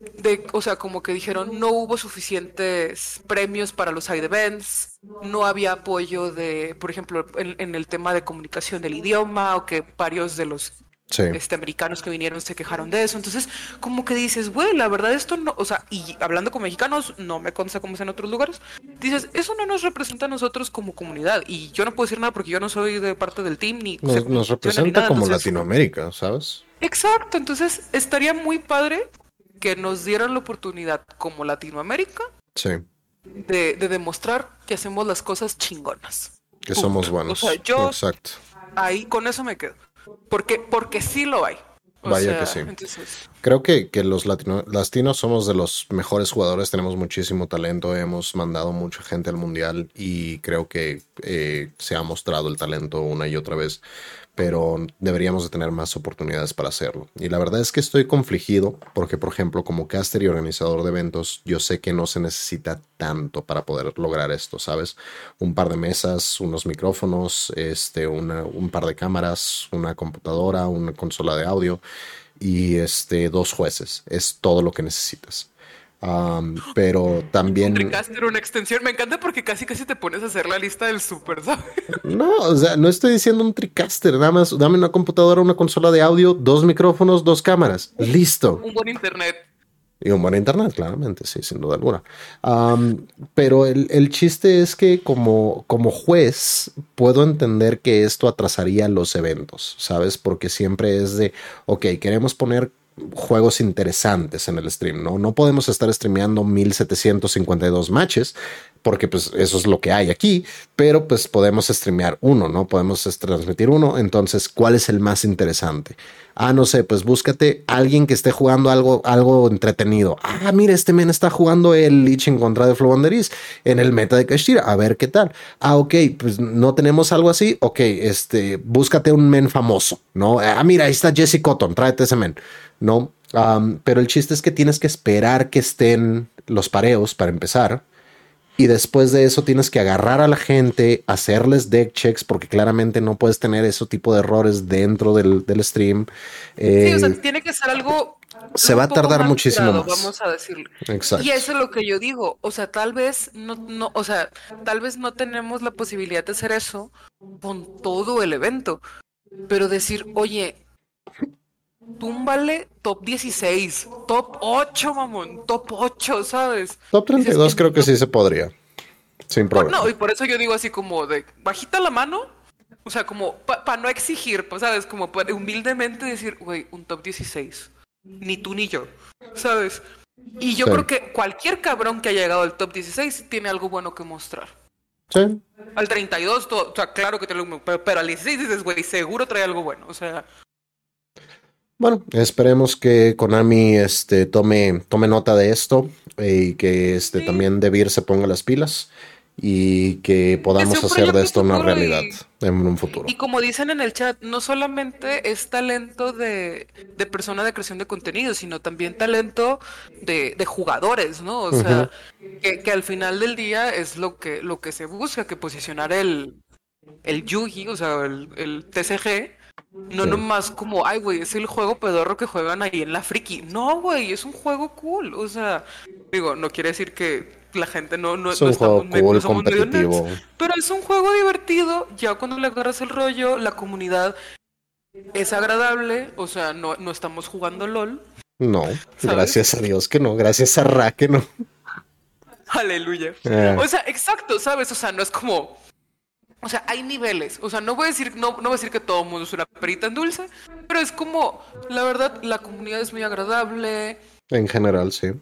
de, o sea, como que dijeron no hubo suficientes premios para los side events, no había apoyo de, por ejemplo, en, en el tema de comunicación del idioma o que varios de los Sí. este, americanos que vinieron se quejaron de eso. Entonces, como que dices, güey, la verdad esto no, o sea, y hablando con mexicanos, no me consta cómo es en otros lugares, dices, eso no nos representa a nosotros como comunidad. Y yo no puedo decir nada porque yo no soy de parte del team ni... Nos, se- nos ni representa nada, como entonces- Latinoamérica, ¿sabes? Exacto, entonces estaría muy padre que nos dieran la oportunidad como Latinoamérica Sí. de, de demostrar que hacemos las cosas chingonas. Que Punto. somos buenos. O sea, yo Exacto. ahí con eso me quedo. Porque, porque sí lo hay. Vaya que sí. Creo que, los latinos somos de los mejores jugadores, tenemos muchísimo talento, hemos mandado mucha gente al mundial y creo que eh, se ha mostrado el talento una y otra vez pero deberíamos de tener más oportunidades para hacerlo. Y la verdad es que estoy confligido porque, por ejemplo, como caster y organizador de eventos, yo sé que no se necesita tanto para poder lograr esto, ¿sabes? Un par de mesas, unos micrófonos, este, un par de cámaras, una computadora, una consola de audio y este, dos jueces. Es todo lo que necesitas pero también. Un Tricaster, una extensión. Me encanta porque casi casi te pones a hacer la lista del super, ¿sabes? No, o sea, no estoy diciendo un Tricaster. Nada más dame una computadora, una consola de audio, dos micrófonos, dos cámaras. Listo. Un buen internet. Y un buen internet, claramente, sí, sin duda alguna. pero el, el, chiste es que como, como juez puedo entender que esto atrasaría los eventos, ¿sabes? Porque siempre es de, ok, queremos poner juegos interesantes en el stream, ¿no? No podemos estar streameando 1752 matches porque pues eso es lo que hay aquí, pero pues podemos streamear uno, ¿no? Podemos transmitir uno, entonces, ¿cuál es el más interesante? Ah, no sé, pues búscate alguien que esté jugando algo, algo entretenido. Ah, mira, este men está jugando el Lich en contra de Flowonderis en el meta de Kashira, a ver qué tal. Ah, ok, pues no tenemos algo así, ok, este, búscate un men famoso, ¿no? Ah, mira, ahí está Jesse Cotton, tráete ese men. ¿No? pero el chiste es que tienes que esperar que estén los pareos para empezar. Y después de eso tienes que agarrar a la gente, hacerles deck checks, porque claramente no puedes tener ese tipo de errores dentro del, stream. sí, o sea, eh, tiene que ser algo. Se va a tardar muchísimo más. Vamos a decirlo. Exacto. Y eso es lo que yo digo. O sea, tal vez no, no, o sea, tal vez no tenemos la posibilidad de hacer eso con todo el evento. Pero decir, oye, túmbale top 16, top 8, mamón, top 8, ¿sabes? Top 32 creo que sí se podría. Sin problema. No, y por eso yo digo así como de bajita la mano. O sea, como para no exigir, pues, ¿sabes? Como para humildemente decir, güey, un top 16. Ni tú ni yo, ¿sabes? Y yo creo que cualquier cabrón que haya llegado al top 16 tiene algo bueno que mostrar. Sí. Al 32, o sea, claro que tiene algo pero, pero al 16 dices, güey, seguro trae algo bueno. O sea, bueno, esperemos que Konami este, tome, tome nota de esto y que este, también Debir se ponga las pilas y que podamos hacer de esto una realidad en un futuro. Y como dicen en el chat, no solamente es talento de, de persona de creación de contenido, sino también talento de, de jugadores, ¿no? O sea, que, que, al final del día es lo que, lo que se busca, que posicionar el, el Yugi, o sea, el, el TCG, no nomás como, ay, güey, es el juego pedorro que juegan ahí en la friki. No, güey, es un juego cool. O sea, digo, no quiere decir que la gente no, no, es un juego cool, competitivo. pero es un juego divertido. Ya cuando le agarras el rollo, la comunidad es agradable. O sea, no, no estamos jugando LOL. No, gracias a Dios que no. Gracias a Ra que no. Aleluya. Eh. O sea, exacto, ¿sabes? O sea, no es como o sea, hay niveles. O sea, no voy a decir, no, no voy a decir que todo el mundo es una perita en dulce, pero es como, la verdad, la comunidad es muy agradable. En general, sí.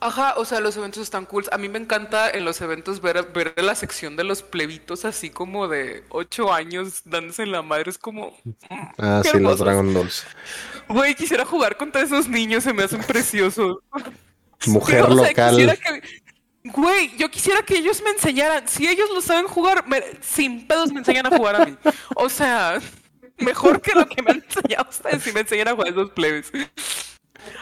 Ajá, o sea, los eventos están cool. A mí me encanta en los eventos ver, ver la sección de los plebitos así como de ocho años dándose en la madre. Es como. Ah, sí, los Dragon Balls. Güey, quisiera jugar contra esos niños, se me hacen preciosos. Mujer local. Güey, yo quisiera que ellos me enseñaran. Si ellos lo saben jugar, sin pedos me enseñan a jugar a mí. O sea, mejor que lo que me han enseñado ustedes si me enseñan a jugar esos plebes.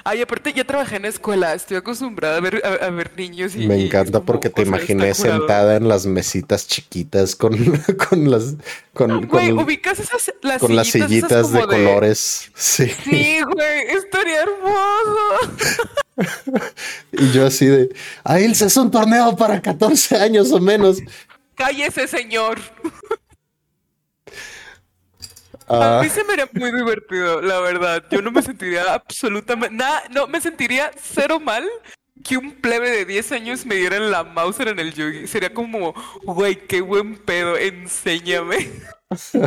Ay, aparte ya trabajé en escuela, estoy acostumbrada a ver, a, ver niños y... Me encanta porque te imaginé sentada en las mesitas chiquitas con, con las... Con, güey, ubicas esas las con las sillitas de, colores. Sí. Sí, güey, estaría hermoso. y yo así de... ¡Ay, Ilse, es un torneo para 14 años o menos! ¡Cállese, señor! A mí ah. se me haría muy divertido, la verdad. Yo no me sentiría absolutamente nada, no me sentiría cero mal que un plebe de 10 años me diera la Mauser en el Yugi. Sería como, güey, qué buen pedo, enséñame.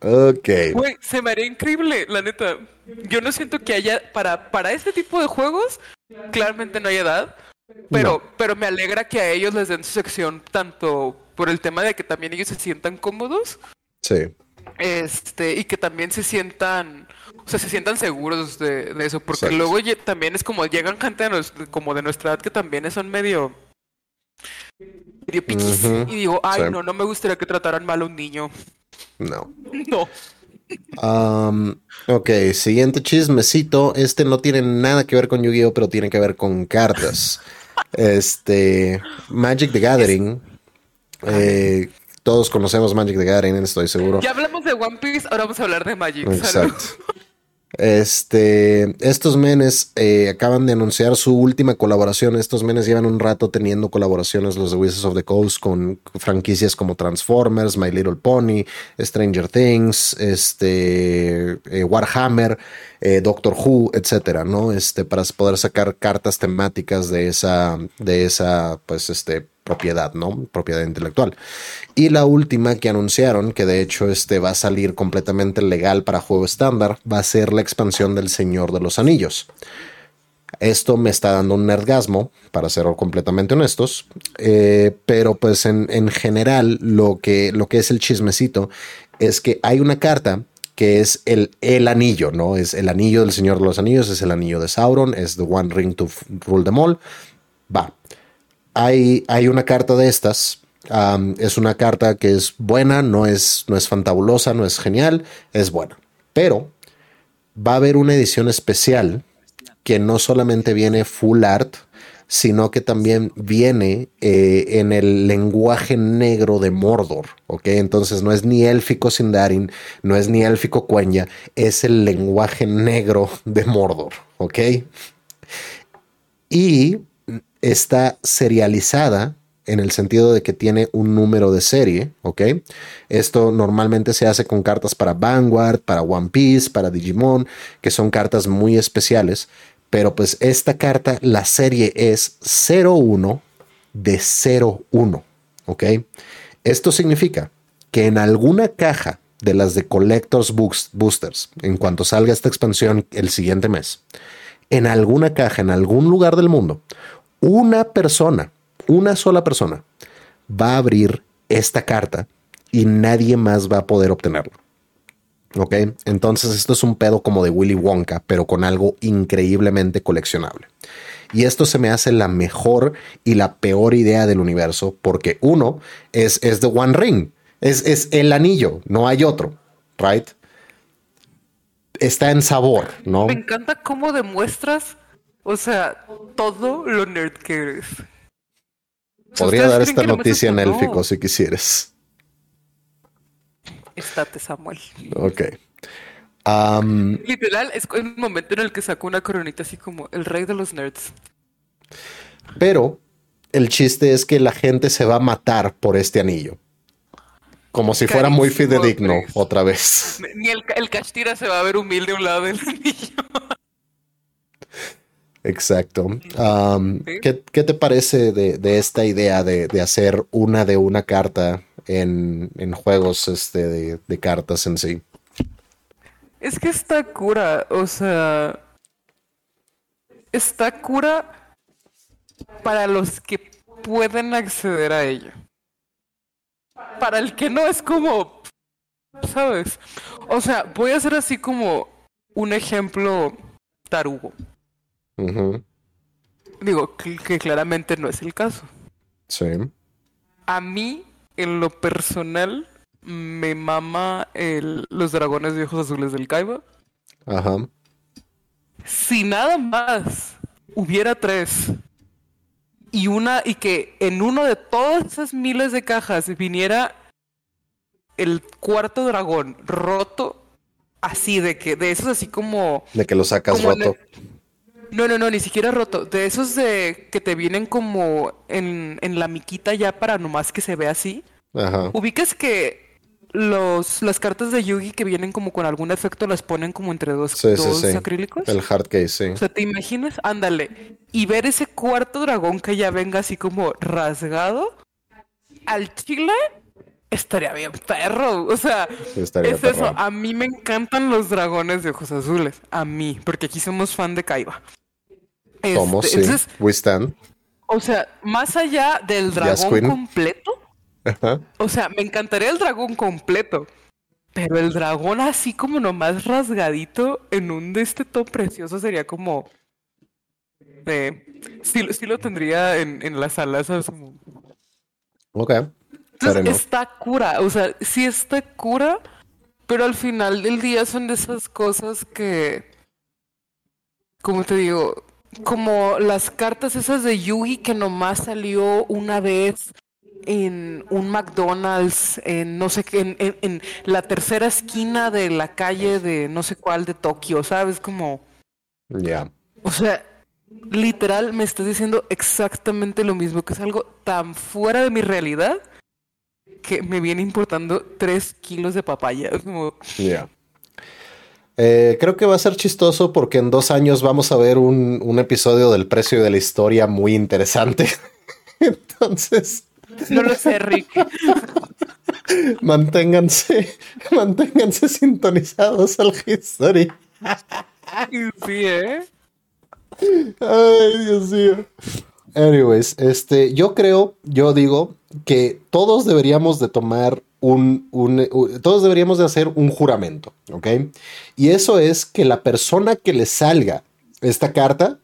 ok. Güey, se me haría increíble, la neta. Yo no siento que haya, para, para este tipo de juegos, claramente no hay edad. Pero, pero me alegra que a ellos les den su sección tanto por el tema de que también ellos se sientan cómodos. Sí este, y que también se sientan o sea, se sientan seguros de, eso, porque luego también es como llegan gente de como de nuestra edad que también son medio medio piquis y digo, ay, no, no me gustaría que trataran mal a un niño. No. No. Um, ok, siguiente chismecito. Este no tiene nada que ver con Yu-Gi-Oh, pero tiene que ver con cartas. este, Magic the Gathering. Eh, todos conocemos Magic the Gathering, estoy seguro. Ya hablamos de One Piece, ahora vamos a hablar de Magic. Exacto. Este, estos menes eh, acaban de anunciar su última colaboración. Estos menes llevan un rato teniendo colaboraciones, los de Wizards of the Coast, con franquicias como Transformers, My Little Pony, Stranger Things, este, eh, Warhammer, eh, Doctor Who, etcétera, ¿no? Este, para poder sacar cartas temáticas de esa, de esa, pues, este, propiedad, ¿no? Propiedad intelectual. Y la última que anunciaron, que de hecho este va a salir completamente legal para juego estándar, va a ser la expansión del Señor de los Anillos. Esto me está dando un nerdgasmo, para ser completamente honestos, eh, pero pues en, en, general lo que, lo que es el chismecito es que hay una carta que es el, el anillo, ¿no? Es el anillo del Señor de los Anillos, es el anillo de Sauron, es The One Ring to Rule them All. Va, hay, una carta de estas. es una carta que es buena, no es, no es fantabulosa, no es genial, es buena. Pero va a haber una edición especial que no solamente viene full art, sino que también viene eh, en el lenguaje negro de Mordor, ¿ok? Entonces no es ni élfico Sindarin, no es ni élfico Cuenya, es el lenguaje negro de Mordor, ¿ok? Y está serializada en el sentido de que tiene un número de serie, ¿ok? Esto normalmente se hace con cartas para Vanguard, para One Piece, para Digimon, que son cartas muy especiales, pero pues esta carta, la serie es 01 de 01, ¿ok? Esto significa que en alguna caja de las de Collectors Boosters, en cuanto salga esta expansión el siguiente mes, en alguna caja, en algún lugar del mundo, una persona, una sola persona, va a abrir esta carta y nadie más va a poder obtenerlo. ¿Ok? Entonces esto es un pedo como de Willy Wonka, pero con algo increíblemente coleccionable. Y esto se me hace la mejor y la peor idea del universo, porque uno es, es The One Ring, es, es el anillo, no hay otro, ¿right? Está en sabor, ¿no? Me encanta cómo demuestras o sea, todo lo nerd que eres. Podría dar esta noticia en élfico si quisieras. Estate, Samuel. Ok. Literal, es un momento en el que sacó una coronita así como el rey de los nerds. Pero el chiste es que la gente se va a matar por este anillo. Como si fuera muy fidedigno otra vez. Ni el, el Castira se va a ver humilde a un lado del anillo. Exacto. ¿qué, te parece de, esta idea de, hacer una de una carta en, juegos este, de, cartas en sí? Es que está cura, o sea, está cura para los que pueden acceder a ella. Para el que no es como, ¿sabes? O sea, voy a hacer así como un ejemplo tarugo. Digo, que, claramente no es el caso. Sí. A mí, en lo personal, me mama el, los dragones de ojos azules del Kaiba. Ajá. Si nada más hubiera tres y una y que en uno de todas esas miles de cajas viniera el cuarto dragón roto así de que de esos así como de que lo sacas roto no, no, no, ni siquiera roto. De esos de que te vienen como en, la miquita ya para nomás que se vea así. Ajá. Ubicas que los, las cartas de Yugi que vienen como con algún efecto las ponen como entre dos, acrílicos. El hard case, sí. O sea, ¿te imaginas? Ándale. Y ver ese cuarto dragón que ya venga así como rasgado al chile estaría bien perro. O sea, es eso. A mí me encantan los dragones de ojos azules. A mí, porque aquí somos fan de Kaiba. ¿Cómo? Este, sí. We stand. O sea, más allá del dragón completo. O sea, me encantaría el dragón completo. Pero el dragón así como nomás rasgadito en un de este top precioso sería como... Eh, sí, sí lo tendría en, en la sala, ¿sabes? Como... Ok. Entonces está cura, o sea, sí está cura, pero al final del día son de esas cosas que... Como te digo, como las cartas esas de Yugi que nomás salió una vez en un McDonald's, en no sé qué, en, en, la tercera esquina de la calle de no sé cuál de Tokio, ¿sabes? Como. Ya. O sea, literal me estás diciendo exactamente lo mismo, que es algo tan fuera de mi realidad que me viene importando tres kilos de papaya. Ya. Eh, creo que va a ser chistoso porque en dos años vamos a ver un, un episodio del precio de la historia muy interesante. Entonces. No lo sé, Rick. manténganse, manténganse sintonizados al History. Sí, ¿eh? Ay, Dios mío. Anyways, este, yo creo, yo digo que todos deberíamos de tomar un, un, todos deberíamos de hacer un juramento, ¿ok? Y eso es que la persona que le salga esta carta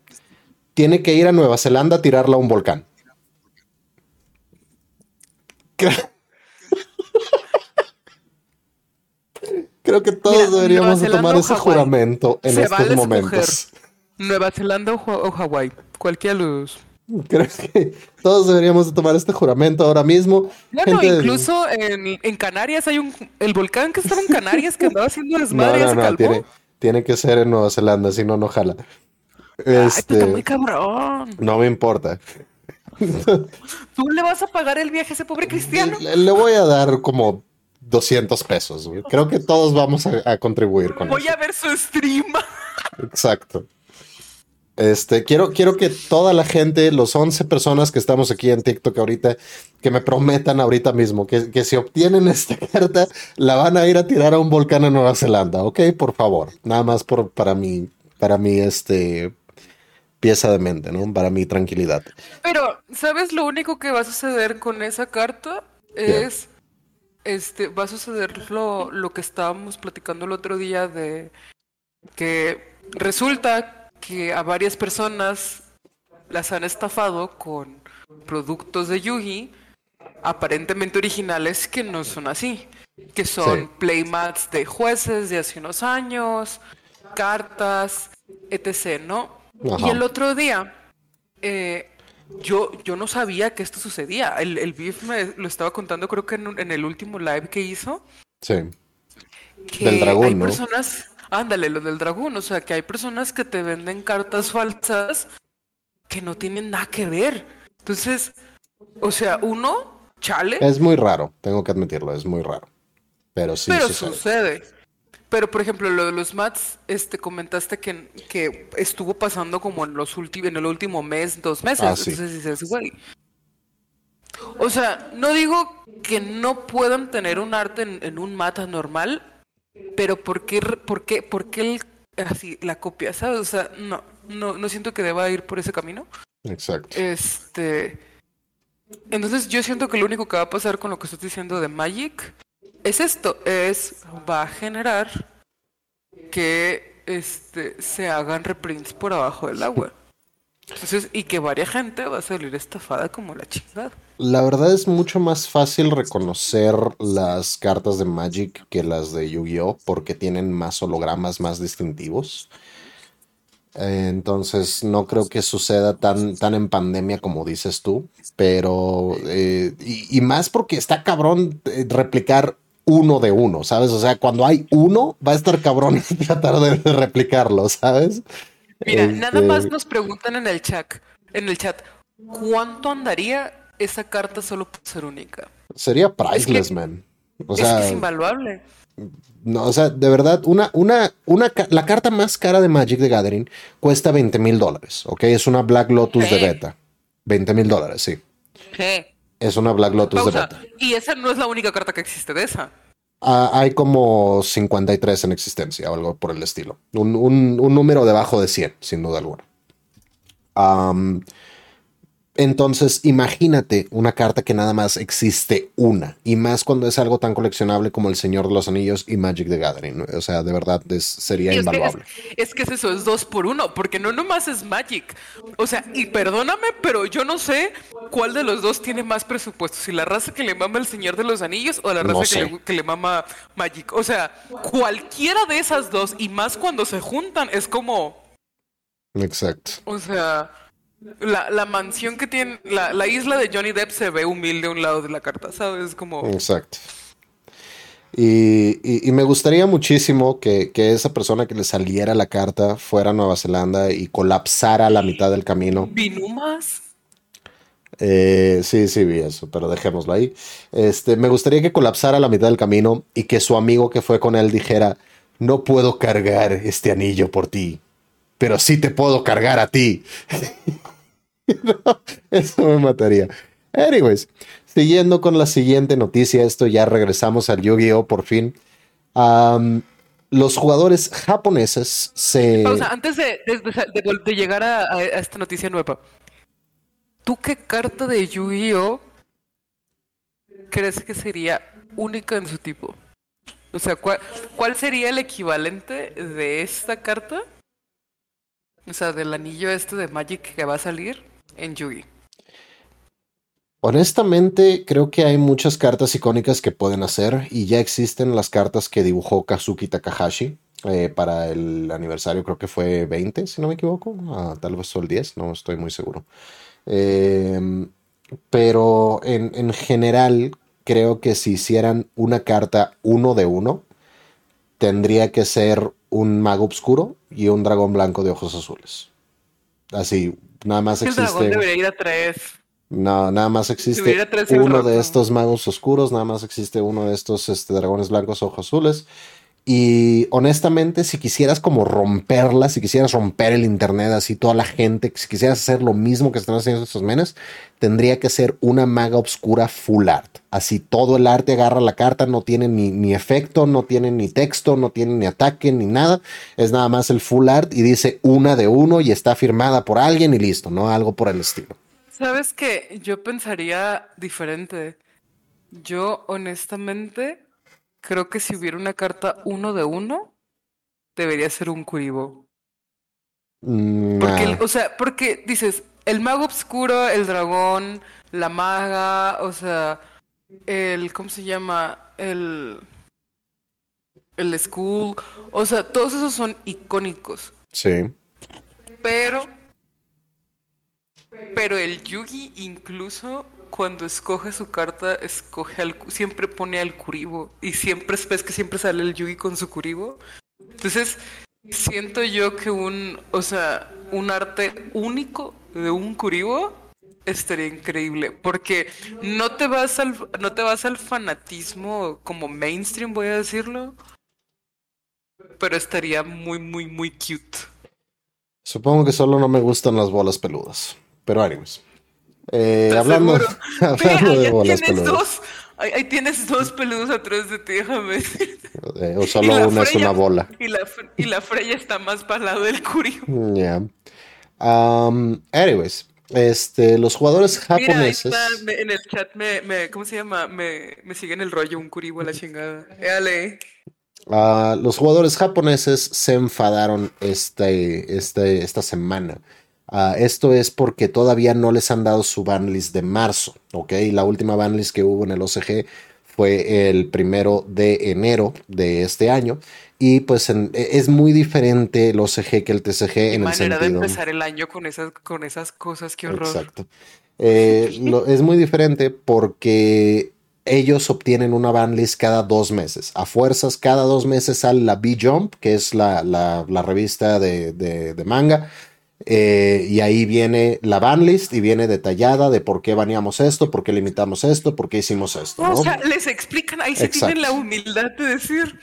tiene que ir a Nueva Zelanda a tirarla a un volcán. Creo que todos deberíamos de tomar ese juramento en estos momentos. Nueva Zelanda o Hawái, cualquiera de los Creo que todos deberíamos de tomar este juramento ahora mismo. Bueno, incluso en, en, Canarias hay un el volcán que estaba en Canarias que andaba haciendo desmadre. No, no, no, tiene, tiene, que ser en Nueva Zelanda, si no, no jala. Este, está muy cabrón. No me importa. ¿Tú le vas a pagar el viaje a ese pobre cristiano? Le, le voy a dar como 200 pesos. Creo que todos vamos a, a contribuir con voy eso. Voy a ver su stream. Exacto. Este, quiero, quiero que toda la gente, los 11 personas que estamos aquí en TikTok ahorita, que me prometan ahorita mismo que, que si obtienen esta carta, la van a ir a tirar a un volcán en Nueva Zelanda, ¿ok? Por favor, nada más por, para mí, para mí, este, pieza de mente, ¿no? Para mi tranquilidad. Pero, ¿sabes lo único que va a suceder con esa carta? Es, este, va a suceder lo, lo que estábamos platicando el otro día de que resulta que a varias personas las han estafado con productos de Yugi aparentemente originales que no son así, que son sí. playmats de jueces de hace unos años, cartas, etc., ¿no? Ajá. Y el otro día, eh, yo, yo no sabía que esto sucedía. El, el Beef me lo estaba contando, creo que en, en el último live que hizo. Sí. Que Del dragón, hay ¿no? personas Ándale, lo del dragón. O sea, que hay personas que te venden cartas falsas que no tienen nada que ver. Entonces, o sea, uno, chale. Es muy raro, tengo que admitirlo, es muy raro. Pero sí Pero sucede. sucede. Pero, por ejemplo, lo de los mats, este, comentaste que, que estuvo pasando como en los últimos, en el último mes, dos meses. Ah, sí. Entonces dices, güey. O sea, no digo que no puedan tener un arte en, en un mat normal, pero ¿por qué, por qué, por qué el, así la copia, sabes? O sea, no, no, no siento que deba ir por ese camino. Exacto. Este, entonces yo siento que lo único que va a pasar con lo que estoy diciendo de Magic es esto, es va a generar que este se hagan reprints por abajo del agua. Entonces, y que varia gente va a salir estafada como la chingada. La verdad es mucho más fácil reconocer las cartas de Magic que las de Yu-Gi-Oh! porque tienen más hologramas más distintivos. Entonces no creo que suceda tan, tan en pandemia como dices tú, pero eh, y, y, más porque está cabrón eh, replicar uno de uno, ¿sabes? O sea, cuando hay uno, va a estar cabrón tratar de replicarlo, ¿sabes? Mira, este... nada más nos preguntan en el chat, en el chat, ¿cuánto andaría esa carta solo por ser única? Sería priceless, es que, man. O sea, es, que es invaluable. No, o sea, de verdad, una, una, una, la carta más cara de Magic de Gathering cuesta 20 mil dólares, ¿ok? Es una Black Lotus de beta. 20 mil dólares, sí. ¿Qué? Es una Black Lotus Pausa. de beta. Y esa no es la única carta que existe de esa. Uh, hay como 53 en existencia o algo por el estilo. Un, un, un número debajo de 100, sin duda alguna. Um, entonces, imagínate una carta que nada más existe una, y más cuando es algo tan coleccionable como El Señor de los Anillos y Magic the Gathering. O sea, de verdad sería invaluable. es, que es, eso, es dos por uno, porque no nomás es Magic. O sea, y perdóname, pero yo no sé cuál de los dos tiene más presupuesto, si la raza que le mama El Señor de los Anillos o la raza que, le, que le mama Magic. O sea, cualquiera de esas dos, y más cuando se juntan, es como... Exacto. O sea... La, la mansión que tiene, la, la, isla de Johnny Depp se ve humilde a un lado de la carta, ¿sabes? Como... Exacto. Y, y, me gustaría muchísimo que, que, esa persona que le saliera la carta fuera a Nueva Zelanda y colapsara a la mitad del camino. ¿Vino más? Eh, sí, sí, vi eso, pero dejémoslo ahí. Este, me gustaría que colapsara a la mitad del camino y que su amigo que fue con él dijera, no puedo cargar este anillo por ti, pero sí te puedo cargar a ti. eso me mataría. Anyways, siguiendo con la siguiente noticia, esto ya regresamos al Yu-Gi-Oh! por fin. los jugadores japoneses se. Pausa, antes de, llegar a, esta noticia nueva, ¿tú qué carta de Yu-Gi-Oh! crees que sería única en su tipo? O sea, ¿cuál, ¿cuál sería el equivalente de esta carta? O sea, del anillo este de Magic que va a salir en Yugi. Honestamente, creo que hay muchas cartas icónicas que pueden hacer y ya existen las cartas que dibujó Kazuki Takahashi eh, para el aniversario, creo que fue 20, si no me equivoco, tal vez fue el 10, no estoy muy seguro. Em, pero en, en, general, creo que si hicieran una carta uno de uno, tendría que ser un mago oscuro y un dragón blanco de ojos azules. Así, Nada más existe. El dragón debería ir a tres. No, nada más existe uno de estos magos oscuros, nada más existe uno de estos este, dragones blancos ojos azules. Y honestamente, si quisieras como romperla, si quisieras romper el internet, así toda la gente, si quisieras hacer lo mismo que están haciendo estos menes, tendría que ser una maga obscura full art. Así todo el arte agarra la carta, no tiene ni, ni efecto, no tiene ni texto, no tiene ni ataque, ni nada. Es nada más el full art y dice una de uno y está firmada por alguien y listo, no algo por el estilo. Sabes que yo pensaría diferente. Yo honestamente creo que si hubiera una carta uno de uno, debería ser un Kuribo. Mm, porque, o sea, porque dices, el mago oscuro, el dragón, la maga, o sea, el, ¿cómo se llama? El, el school, o sea, todos esos son icónicos. Sí. Pero, pero el Yugi incluso cuando escoge su carta, escoge al, siempre pone al Kuribo. Y siempre ves que siempre sale el Yugi con su Kuribo. Entonces, siento yo que un, o sea, un arte único de un Kuribo estaría increíble. Porque no te vas al, no te vas al fanatismo como mainstream, voy a decirlo. Pero estaría muy, muy, muy cute. Supongo que solo no me gustan las bolas peludas. Pero ánimos. Eh, hablando, hablando de bolas peludas. Dos, ahí, tienes dos peludos atrás de ti, déjame eh, o solo una es una bola. Y la, y la Freya está más para el lado del Curio. Mm, ya. Um, anyways, este, los jugadores japoneses. Mira, en el chat me, me, ¿cómo se llama? Me, me siguen el rollo un Kuribo a la chingada. Éale. Uh, los jugadores japoneses se enfadaron este, este, esta semana Ah, esto es porque todavía no les han dado su banlist de marzo, ¿ok? La última banlist que hubo en el OCG fue el primero de enero de este año. Y pues e, es muy diferente el OCG que el TCG en el sentido. de empezar el año con esas, con esas cosas, qué horror. Exacto. Eh, es muy diferente porque ellos obtienen una banlist cada dos meses. A fuerzas, cada dos meses sale la B-Jump, que es la, revista de, de manga eh, y ahí viene la banlist y viene detallada de por qué baneamos esto, por qué limitamos esto, por qué hicimos esto. O sea, les explican, ahí se tienen la humildad de decir.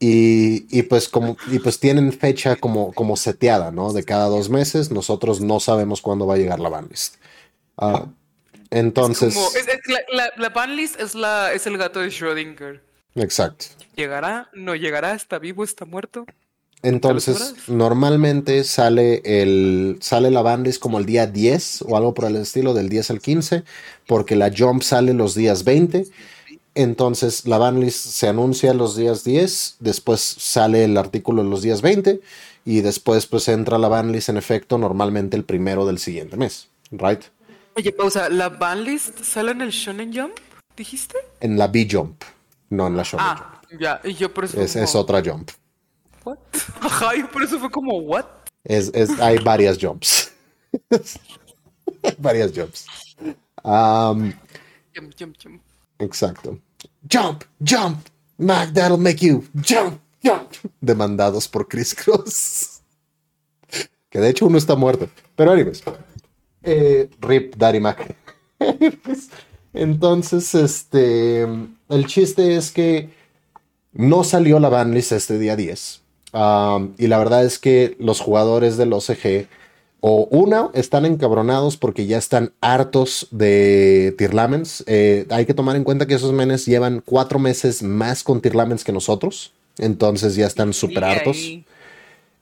Y, y, pues como y pues tienen fecha como, como seteada, ¿no? De cada dos meses. Nosotros no sabemos cuándo va a llegar la banlist. Ah, entonces. la, la, banlist es la es el gato de Schrödinger. Exacto. ¿Llegará? ¿No llegará? ¿Está vivo? ¿Está muerto? Entonces, normalmente sale el sale la banlist como el día 10 o algo por el estilo del 10 al 15, porque la jump sale los días 20. Entonces, la banlist se anuncia los días 10, después sale el artículo los días 20 y después pues entra la banlist en efecto normalmente el primero del siguiente mes, right? Oye, pausa, ¿la banlist sale en el Shonen Jump? ¿Dijiste? En la B-Jump, no en la Shonen ah, ya, y yo por eso... Es, es otra jump. Ajá, y por eso fue como, ¿what? Es, es, hay varias jumps. varias jumps. Um, jump, jump, jump. Exacto. Jump, jump. Mac, that'll make you jump, jump. Demandados por Chris Cross. que de hecho uno está muerto. Pero anyways. Eh, rip Daddy Mac. Entonces, este. El chiste es que no salió la banlist este día 10 y la verdad es que los jugadores del OCG, o una, están encabronados porque ya están hartos de Tirlamens. Eh, hay que tomar en cuenta que esos menes llevan cuatro meses más con Tirlamens que nosotros. Entonces ya están súper hartos.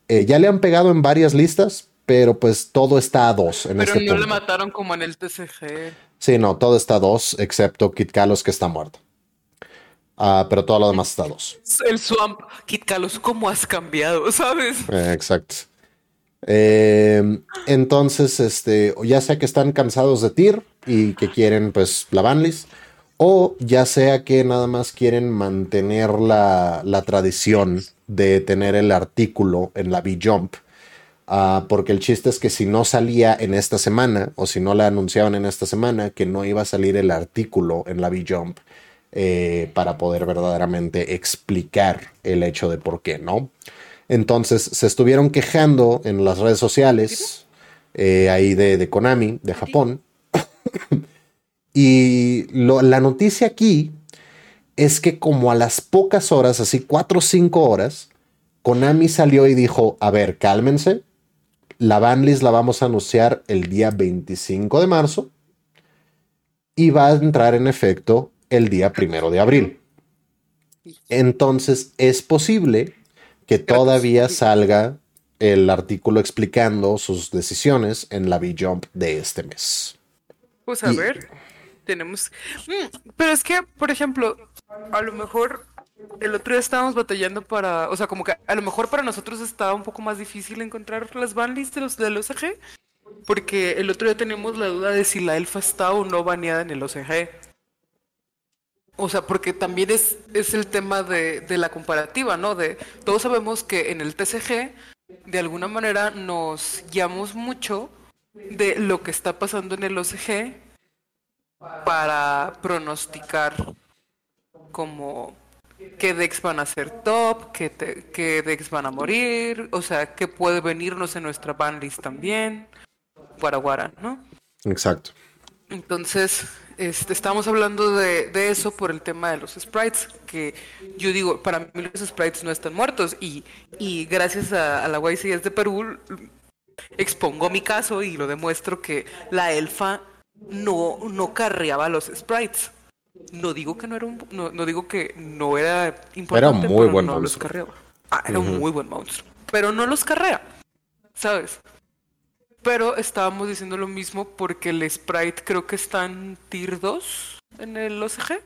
Eh, ya le han pegado en varias listas, pero pues todo está a dos. En pero este no le mataron como en el TCG. Sí, no, todo está a dos, excepto Kit Kalos que está muerto. Ah, pero todo lo demás está dos. El Swamp, Kit Kalos, ¿cómo has cambiado? ¿Sabes? Eh, exacto. Eh, entonces, este, ya sea que están cansados de TIR y que quieren, pues, la banlist, o ya sea que nada más quieren mantener la, tradición de tener el artículo en la B-Jump. Ah, porque el chiste es que si no salía en esta semana, o si no la anunciaban en esta semana, que no iba a salir el artículo en la B-Jump, eh, para poder verdaderamente explicar el hecho de por qué, ¿no? Entonces se estuvieron quejando en las redes sociales, eh, ahí de, Konami, de Japón. y la noticia aquí es que como a las pocas horas, así cuatro o cinco horas, Konami salió y dijo, a ver, cálmense, la banlist la vamos a anunciar el día 25 de marzo y va a entrar en efecto el día primero de abril. Entonces es posible que todavía salga el artículo explicando sus decisiones en la B-Jump de este mes. Pues a ver, tenemos... Mm, pero es que, por ejemplo, a lo mejor el otro día estábamos batallando para... O sea, como que a lo mejor para nosotros estaba un poco más difícil encontrar las banlists de los, del OCG. Porque el otro día tenemos la duda de si la elfa está o no baneada en el OCG. O sea, porque también es, es el tema de, de, la comparativa, ¿no? De todos sabemos que en el TCG, de alguna manera, nos guiamos mucho de lo que está pasando en el OCG para pronosticar como qué decks van a ser top, qué, qué decks van a morir, o sea, qué puede venirnos en nuestra banlist también, guara, ¿no? Exacto. Entonces, este, estamos hablando de, eso por el tema de los sprites, que yo digo, para mí los sprites no están muertos y, y gracias a, la YCS de Perú expongo mi caso y lo demuestro que la elfa no, no carreaba los sprites. No digo que no era un, no, digo que no era importante, era muy buen no los carreaba. Ah, era un muy buen monstruo, pero no los carrea, ¿sabes? Pero estábamos diciendo lo mismo porque el sprite creo que está en tier 2 en el OCG.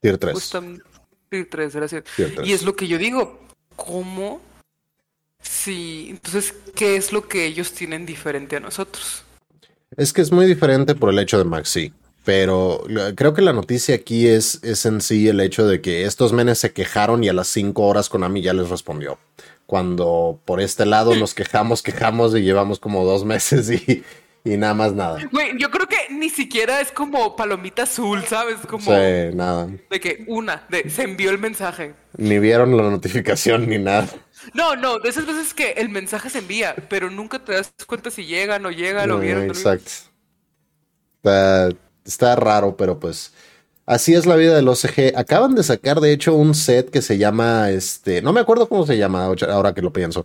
Tier 3. tier 3, gracias. Y es lo que yo digo. ¿Cómo? Sí, entonces, ¿qué es lo que ellos tienen diferente a nosotros? Es que es muy diferente por el hecho de Maxi. Pero creo que la noticia aquí es, es en sí el hecho de que estos menes se quejaron y a las 5 horas Konami ya les respondió cuando por este lado nos quejamos, quejamos y llevamos como dos meses y, nada más nada. Güey, yo creo que ni siquiera es como palomita azul, ¿sabes? Como sí, nada. De que una, de se envió el mensaje. Ni vieron la notificación ni nada. No, no, de esas veces que el mensaje se envía, pero nunca te das cuenta si llega, no llega, lo vieron. Exacto. está raro, pero pues Así es la vida del OCG. Acaban de sacar, de hecho, un set que se llama, este, no me acuerdo cómo se llama ahora que lo pienso.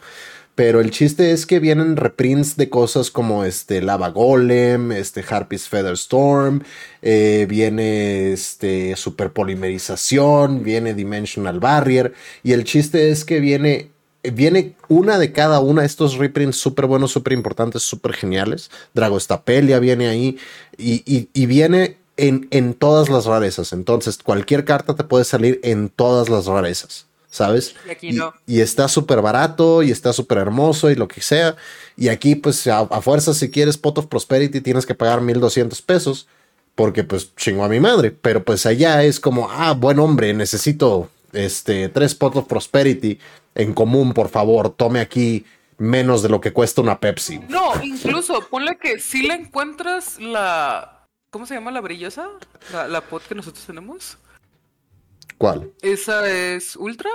Pero el chiste es que vienen reprints de cosas como este Lava Golem, este Harpy's Feather Storm, eh, viene este Superpolimerización, viene Dimensional Barrier. Y el chiste es que viene viene una de cada una de estos reprints súper buenos, súper importantes, súper geniales. Drago Estapelia viene ahí y, y, viene en, en, todas las rarezas. Entonces, cualquier carta te puede salir en todas las rarezas, ¿sabes? Y aquí no. Y, está súper barato y está súper hermoso y lo que sea. Y aquí, pues, a, fuerza, si quieres Pot of Prosperity, tienes que pagar 1200 pesos. Porque, pues, chingo a mi madre. Pero, pues, allá es como, ah, buen hombre, necesito este, tres Pot of Prosperity en común, por favor, tome aquí menos de lo que cuesta una Pepsi. No, incluso ponle que si le encuentras la. ¿Cómo se llama la brillosa? La, pot que nosotros tenemos. ¿Cuál? ¿Esa es Ultra?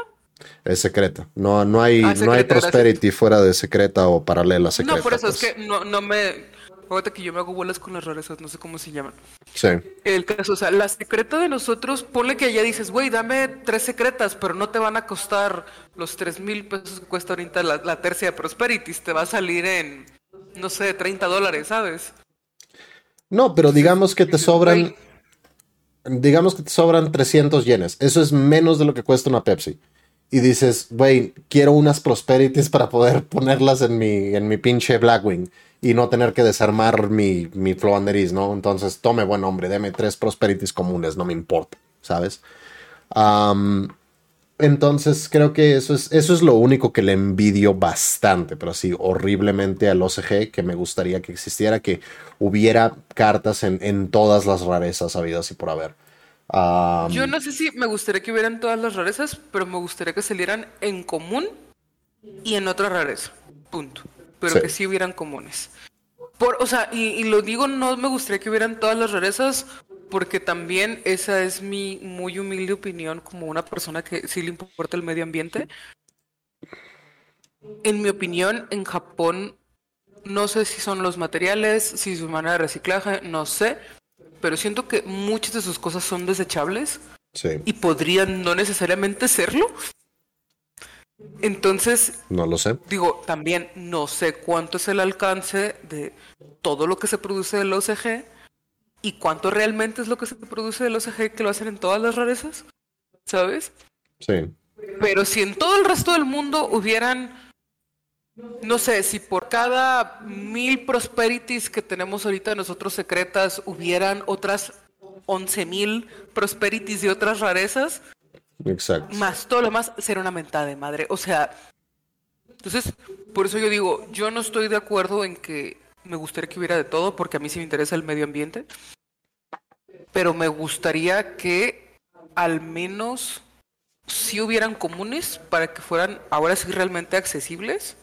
Es secreta. No, no hay, ah, no hay Prosperity fuera de secreta o paralela secreta. No, por eso es pues. que no, no me Fíjate que yo me hago bolas con las rarezas, no sé cómo se llaman. Sí. El caso, o sea, la secreta de nosotros, ponle que ya dices, güey, dame tres secretas, pero no te van a costar los tres mil pesos que cuesta ahorita la, la tercia de Prosperities. Te va a salir en, no sé, 30 dólares, ¿sabes? No, pero digamos que te sobran. Digamos que te sobran 300 yenes. Eso es menos de lo que cuesta una Pepsi. Y dices, güey, quiero unas Prosperities para poder ponerlas en mi, en mi pinche Blackwing y no tener que desarmar mi, mi Floanderis, ¿no? Entonces, tome buen hombre, deme tres Prosperities comunes, no me importa, ¿sabes? entonces, creo que eso es, eso es lo único que le envidio bastante, pero sí, horriblemente al OCG, que me gustaría que existiera, que hubiera cartas en, en todas las rarezas habidas y por haber. Yo no sé si me gustaría que hubieran todas las rarezas, pero me gustaría que salieran en común y en otra rareza. Punto pero que sí hubieran comunes. Por, o sea, y, lo digo, no me gustaría que hubieran todas las rarezas, porque también esa es mi muy humilde opinión como una persona que sí le importa el medio ambiente. En mi opinión, en Japón, no sé si son los materiales, si su manera de reciclaje, no sé, pero siento que muchas de sus cosas son desechables y podrían no necesariamente serlo. Entonces, no lo sé. Digo, también no sé cuánto es el alcance de todo lo que se produce del OCG y cuánto realmente es lo que se produce del OCG que lo hacen en todas las rarezas, ¿sabes? Sí. Pero si en todo el resto del mundo hubieran, no sé, si por cada mil prosperities que tenemos ahorita nosotros secretas hubieran otras once mil prosperities de otras rarezas, Exacto. Más todo lo demás será una mentada de madre. O sea, entonces, por eso yo digo, yo no estoy de acuerdo en que me gustaría que hubiera de todo, porque a mí sí me interesa el medio ambiente. Pero me gustaría que al menos sí hubieran comunes para que fueran ahora sí realmente accesibles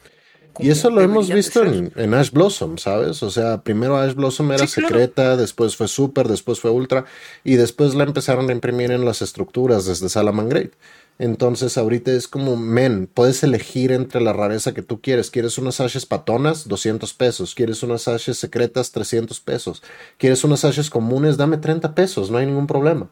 y eso lo hemos visto en, Ash Blossom, ¿sabes? O sea, primero Ash Blossom era secreta, después fue Super, después fue Ultra, y después la empezaron a imprimir en las estructuras desde Salaman Great. Entonces ahorita es como, men, puedes elegir entre la rareza que tú quieres. ¿Quieres unas ashes patonas? 200 pesos. ¿Quieres unas ashes secretas? 300 pesos. ¿Quieres unas ashes comunes? Dame 30 pesos, no hay ningún problema.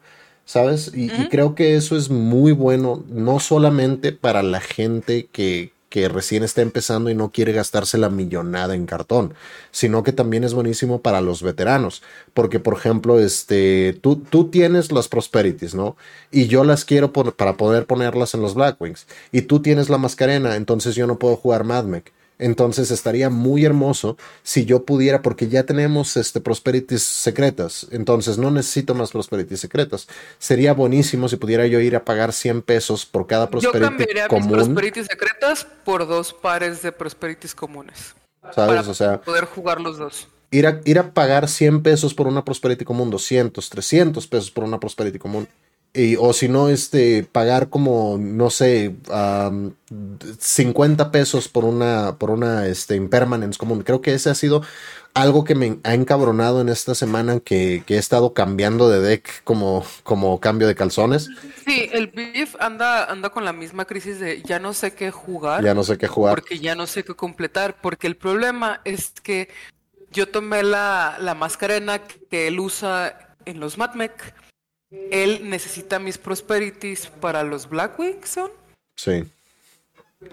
¿Sabes? y creo que eso es muy bueno, no solamente para la gente que, que recién está empezando y no quiere gastarse la millonada en cartón, sino que también es buenísimo para los veteranos, porque por ejemplo, este, tú, tú tienes las Prosperities, ¿no? Y yo las quiero para poder ponerlas en los Blackwings, y tú tienes la Mascarena, entonces yo no puedo jugar Madmec. Entonces estaría muy hermoso si yo pudiera, porque ya tenemos este Prosperities secretas, entonces no necesito más Prosperities secretas. Sería buenísimo si pudiera yo ir a pagar 100 pesos por cada Prosperity yo cambiaría común. Mis Prosperities secretas por dos pares de Prosperities comunes. ¿Sabes? o sea, poder jugar los dos. Ir a, ir a pagar 100 pesos por una Prosperity común, 200, 300 pesos por una Prosperity común o si no, este, pagar como, no sé, 50 pesos por una, por una, este, impermanence común. Creo que ese ha sido algo que me ha encabronado en esta semana que, he estado cambiando de deck como, como cambio de calzones. Sí, el Beef anda, anda con la misma crisis de ya no sé qué jugar. Ya no sé qué jugar. Porque ya no sé qué completar. Porque el problema es que yo tomé la, la mascarena que él usa en los Matmec él necesita mis prosperities para los Blackwings, ¿son? Sí.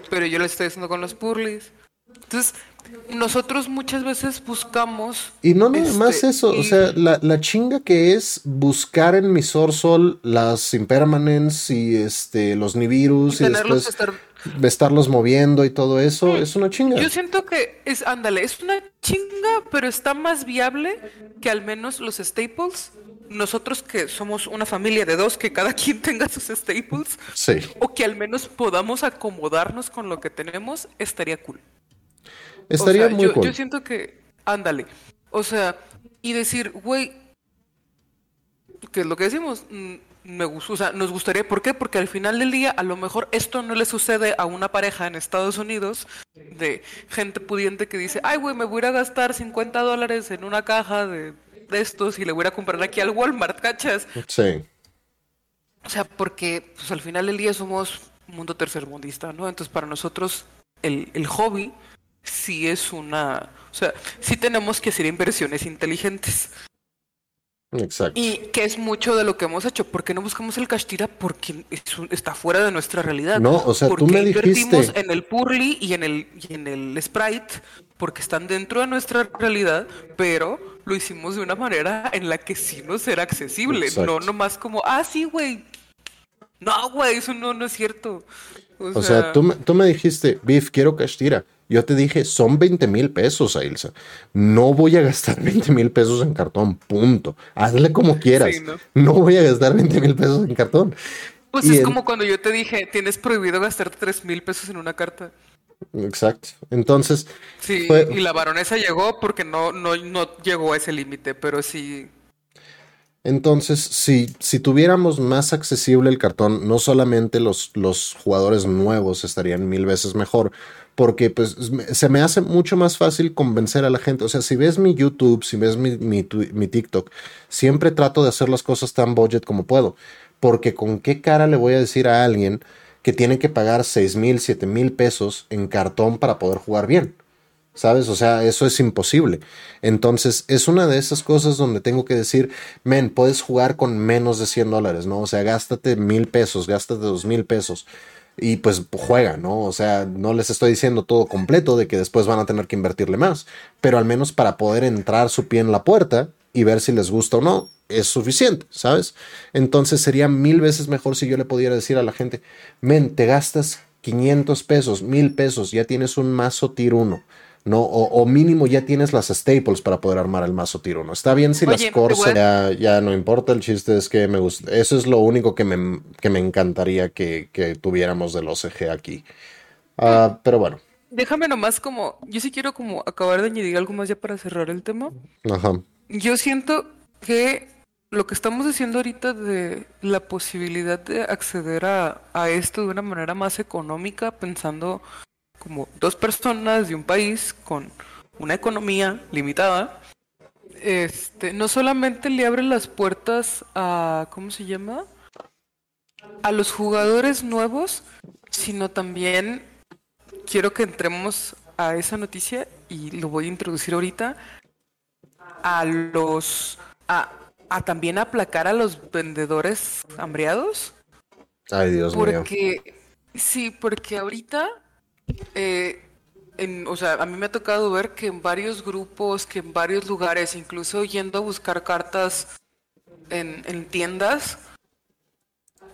Pero yo lo estoy haciendo con los Purlis. Entonces, nosotros muchas veces buscamos. Y no nada más este, eso, o sea, la, chinga que es buscar en mi Sorsol las Impermanents y este los Nivirus y, después estarlos moviendo y todo eso, es una chinga. Yo siento que es, ándale, es una chinga, pero está más viable que al menos los staples. Nosotros que somos una familia de dos, que cada quien tenga sus staples. Sí. O que al menos podamos acomodarnos con lo que tenemos, estaría cool. Estaría muy yo, cool. Yo siento que, ándale. O sea, y decir, güey, que es lo que decimos, mm, me gusta, o sea, nos gustaría, ¿por qué? Porque al final del día, a lo mejor esto no le sucede a una pareja en Estados Unidos de gente pudiente que dice, ay, güey, me voy a ir a gastar 50 dólares en una caja de, de estos y le voy a comprar aquí al Walmart, ¿cachas? Sí. O sea, porque pues, al final del día somos un mundo tercermundista, ¿no? Entonces, para nosotros, el, el hobby sí es una. O sea, sí tenemos que hacer inversiones inteligentes. Exacto. Y que es mucho de lo que hemos hecho. ¿Por qué no buscamos el Cashtira? Porque es un- está fuera de nuestra realidad. No, o sea, tú me invertimos dijiste- en el Purly y en el, y en el Sprite porque están dentro de nuestra realidad, pero lo hicimos de una manera en la que sí nos era accesible. Exacto. No nomás como, ah, sí, güey. No, güey, eso no, no es cierto. O sea, tú, me- tú me dijiste, Biff, quiero Cashtira. Yo te dije, son 20 mil pesos, Ailsa. No voy a gastar 20 mil pesos en cartón, punto. Hazle como quieras. Sí, ¿no? ¿no? voy a gastar 20 mil pesos en cartón. Pues y es como cuando yo te dije, tienes prohibido gastarte tres mil pesos en una carta. Exacto. Entonces, Sí, Fue- y la baronesa llegó porque no, no, no llegó a ese límite, pero sí. Entonces, si, si tuviéramos más accesible el cartón, no solamente los, los jugadores nuevos estarían mil veces mejor, porque pues se me hace mucho más fácil convencer a la gente. O sea, si ves mi YouTube, si ves mi, mi, mi TikTok, siempre trato de hacer las cosas tan budget como puedo, porque con qué cara le voy a decir a alguien que tiene que pagar seis mil, siete mil pesos en cartón para poder jugar bien. ¿Sabes? O sea, eso es imposible. Entonces, es una de esas cosas donde tengo que decir, men, puedes jugar con menos de 100 dólares, ¿no? O sea, gástate mil pesos, gástate dos mil pesos y pues juega, ¿no? O sea, no les estoy diciendo todo completo de que después van a tener que invertirle más, pero al menos para poder entrar su pie en la puerta y ver si les gusta o no, es suficiente, ¿sabes? Entonces sería mil veces mejor si yo le pudiera decir a la gente, men, te gastas 500 pesos, mil pesos, ya tienes un mazo tier 1. ¿no? O, o mínimo ya tienes las staples para poder armar el mazo tier 1. Está bien si Oye, las ya, ya no importa, el chiste es que me gusta. Eso es lo único que me, que me encantaría que, que tuviéramos del OCG aquí. Ah, pero bueno, Déjame nomás como. Yo sí quiero como acabar de añadir algo más ya para cerrar el tema. ajá. Yo siento que lo que estamos diciendo ahorita de la posibilidad de acceder a, a esto de una manera más económica, pensando como dos personas de un país con una economía limitada, este, no solamente le abre las puertas a, ¿cómo se llama? A los jugadores nuevos, sino también quiero que entremos a esa noticia y lo voy a introducir ahorita a los a, a también aplacar a los vendedores hambriados Ay, Dios mío. porque sí porque ahorita eh, en, o sea a mí me ha tocado ver que en varios grupos que en varios lugares incluso yendo a buscar cartas en, en tiendas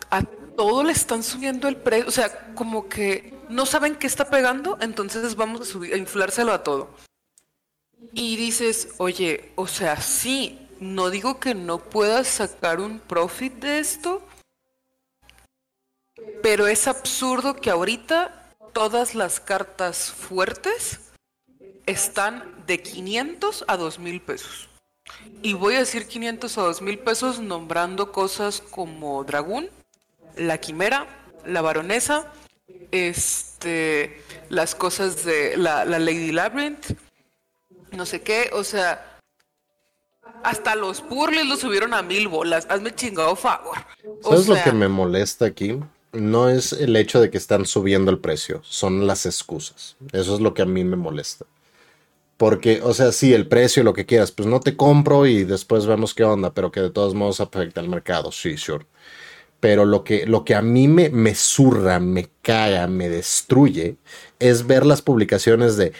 a todo le están subiendo el precio o sea como que no saben qué está pegando entonces vamos a subir a inflárselo a todo y dices, oye, o sea, sí, no digo que no puedas sacar un profit de esto, pero es absurdo que ahorita todas las cartas fuertes están de 500 a 2000 pesos. Y voy a decir 500 a 2000 pesos nombrando cosas como Dragón, la Quimera, la Baronesa, este, las cosas de la, la Lady Labyrinth, no sé qué, o sea, hasta los Purles lo subieron a mil bolas. Hazme chingado favor. O ¿Sabes lo que me molesta aquí? No es el hecho de que están subiendo el precio, son las excusas. Eso es lo que a mí me molesta. Porque, o sea, sí, el precio, lo que quieras, pues no te compro y después vemos qué onda, pero que de todos modos afecta al mercado, sí, sure. Pero lo que, lo que a mí me, me zurra, me caga, me destruye, es ver las publicaciones de,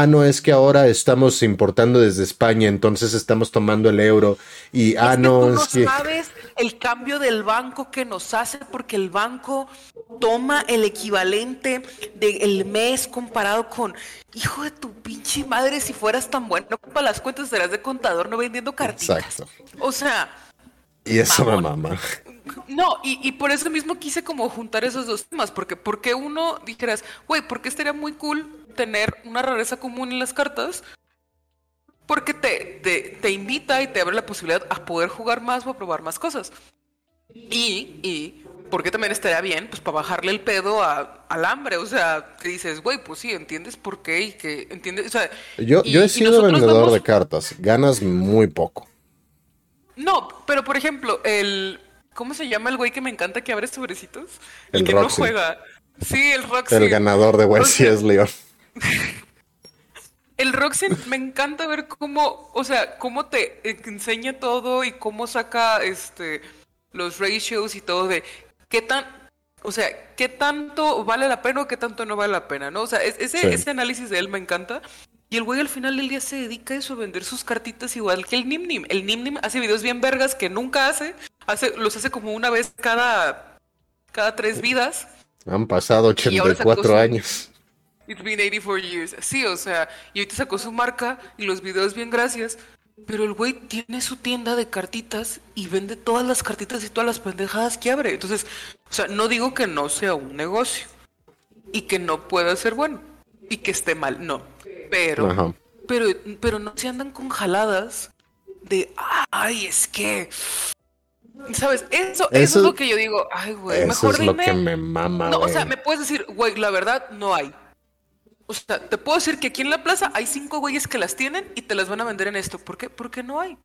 ah, no, es que ahora estamos importando desde España, entonces estamos tomando el euro. Y, ah, es que no, tú no es que... sabes el cambio del banco que nos hace porque el banco toma el equivalente del mes comparado con, hijo de tu pinche madre, si fueras tan bueno para las cuentas serás de contador no vendiendo cartitas. Exacto. O sea, Y eso me Mamón. mama. No, y, y por eso mismo quise como juntar esos dos temas, porque porque uno dijeras, güey, ¿por qué estaría muy cool tener una rareza común en las cartas? Porque te, te, te invita y te abre la posibilidad a poder jugar más o a probar más cosas. Y, y porque también estaría bien, pues para bajarle el pedo a- al hambre, o sea, que dices, güey, pues sí, entiendes por qué y que entiendes, o sea, Yo, y- yo he sido vendedor vamos- de cartas, ganas muy poco. No, pero por ejemplo, el. ¿Cómo se llama el güey que me encanta que abre sobrecitos? El, El que Roxy. no juega. Sí, el Roxy. El ganador de Wesley es León. El Roxy me encanta ver cómo, o sea, cómo te enseña todo y cómo saca este los ratios y todo de qué tan, o sea, qué tanto vale la pena o qué tanto no vale la pena, ¿no? O sea, es- ese, Sí. ese análisis de él me encanta. Y el güey al final del día se dedica a eso, a vender sus cartitas igual que el Nimnim. El Nimnim hace videos bien vergas que nunca hace, hace los hace como una vez cada, cada tres vidas. Han pasado Y ahora sacó 84 su- años. It's been 84 years. Sí, o sea, y ahorita sacó su marca y los videos bien gracias. Pero el güey tiene su tienda de cartitas y vende todas las cartitas y todas las pendejadas que abre. Entonces, o sea, no digo que no sea un negocio y que no pueda ser bueno y que esté mal, no. Pero, Ajá. pero, pero no se andan con jaladas de, ay, es que, ¿sabes? Eso, eso, Eso- es lo que yo digo, ay, güey, mejor es lo dime. que me mama, No, o sea, me puedes decir, güey, la verdad no hay. O sea, te puedo decir que aquí en la plaza hay cinco güeyes que las tienen y te las van a vender en esto. ¿Por qué? Porque no hay.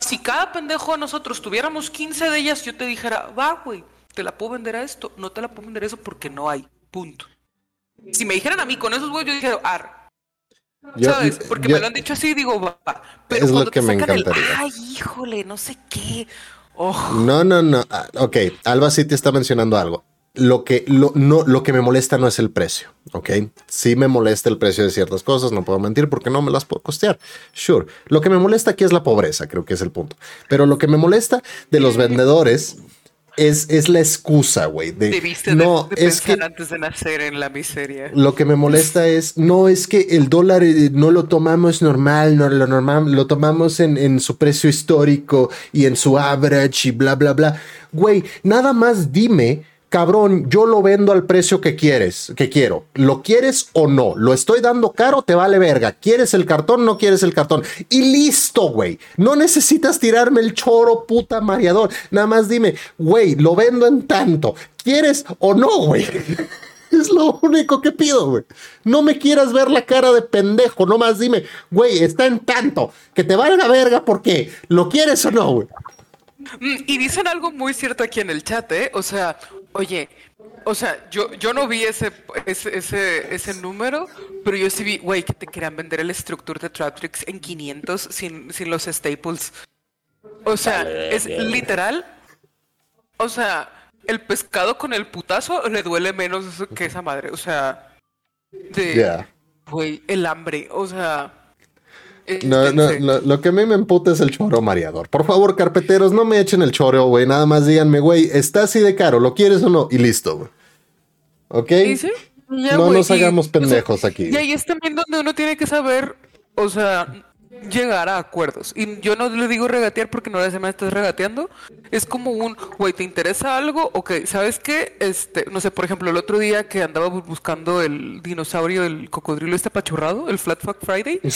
Si cada pendejo de nosotros tuviéramos 15 de ellas, yo te dijera, va, güey, te la puedo vender a esto. No te la puedo vender a eso porque no hay. Punto. Si me dijeran a mí con esos güeyes, yo dijera, ar. Yo- ¿Sabes? Porque yo- me lo han dicho así, digo, va. Pero Es lo cuando que te me sacan el, encantaría. ay, híjole, no sé qué. Oh, No, no, no. Ah, Ok, Alba sí te está mencionando algo. Lo que, lo, no, lo que me molesta no es el precio, ¿ok? Sí me molesta el precio de ciertas cosas, no puedo mentir porque no me las puedo costear. Sure. Lo que me molesta aquí es la pobreza, creo que es el punto. Pero lo que me molesta de los vendedores es, es la excusa, güey. de- debiste no, de, de es que pensar antes de nacer en la miseria. lo que me molesta es, no es que el dólar eh, no lo tomamos normal, no lo normal, lo tomamos en, en su precio histórico y en su average y bla, bla, bla. Güey, nada más dime, cabrón, yo lo vendo al precio que quieres, que quiero. ¿Lo quieres o no? ¿Lo estoy dando caro? Te vale verga. ¿Quieres el cartón? No quieres el cartón. Y listo, güey. No necesitas tirarme el choro, puta mareador. Nada más dime, güey, lo vendo en tanto. ¿Quieres o no, güey? Es lo único que pido, güey. No me quieras ver la cara de pendejo, nomás dime, güey, está en tanto, que te valga verga porque lo quieres o no, güey. Mm, Y dicen algo muy cierto aquí en el chat, ¿eh? O sea, oye, o sea, yo, yo no vi ese, ese, ese, ese número, pero yo sí vi, güey, que te querían vender el Structure de Tratrix en 500 sin, sin los staples. O sea, es literal. O sea, el pescado con el putazo le duele menos que esa madre. O sea, de, güey, el hambre. O sea, No, no, este, lo, que a mí me emputa es el choro mareador. Por favor, carpeteros, no me echen el choro, güey. Nada más díganme, güey, está así de caro, ¿lo quieres o no? Y listo, güey. ¿Ok? ¿Y sí? Ya, No nos y- hagamos o sea, pendejos aquí. Y ahí es también donde uno tiene que saber, o sea, llegar a acuerdos. Y yo no le digo regatear porque no se me estás regateando. Es como un, güey, ¿te interesa algo? Ok, ¿sabes qué? Este, no sé, por ejemplo, el otro día que andaba bu- buscando el dinosaurio, el cocodrilo este apachurrado, el Flat Fuck Friday.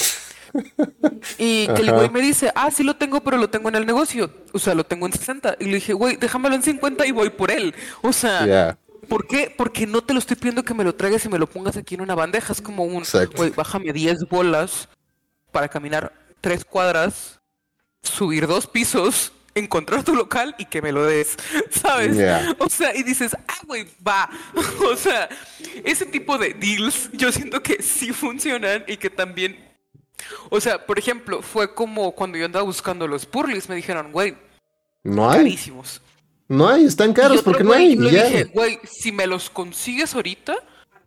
Y que el güey me dice, ah, sí lo tengo, pero lo tengo en el negocio. O sea, lo tengo en 60. Y le dije, güey, déjamelo en 50 y voy por él. O sea. ¿Por qué? Porque no te lo estoy pidiendo que me lo traigas y me lo pongas aquí en una bandeja. Es como un, Exacto. güey, bájame 10 bolas para caminar tres cuadras, subir dos pisos, encontrar tu local y que me lo des, ¿sabes? O sea, y dices, ah, güey, va. o sea, ese tipo de deals yo siento que sí funcionan y que también... O sea, por ejemplo, fue como cuando yo andaba buscando los Purlis, me dijeron, güey, No hay. carísimos. No hay, están caros porque no hay. y ya. dije, güey, si me los consigues ahorita,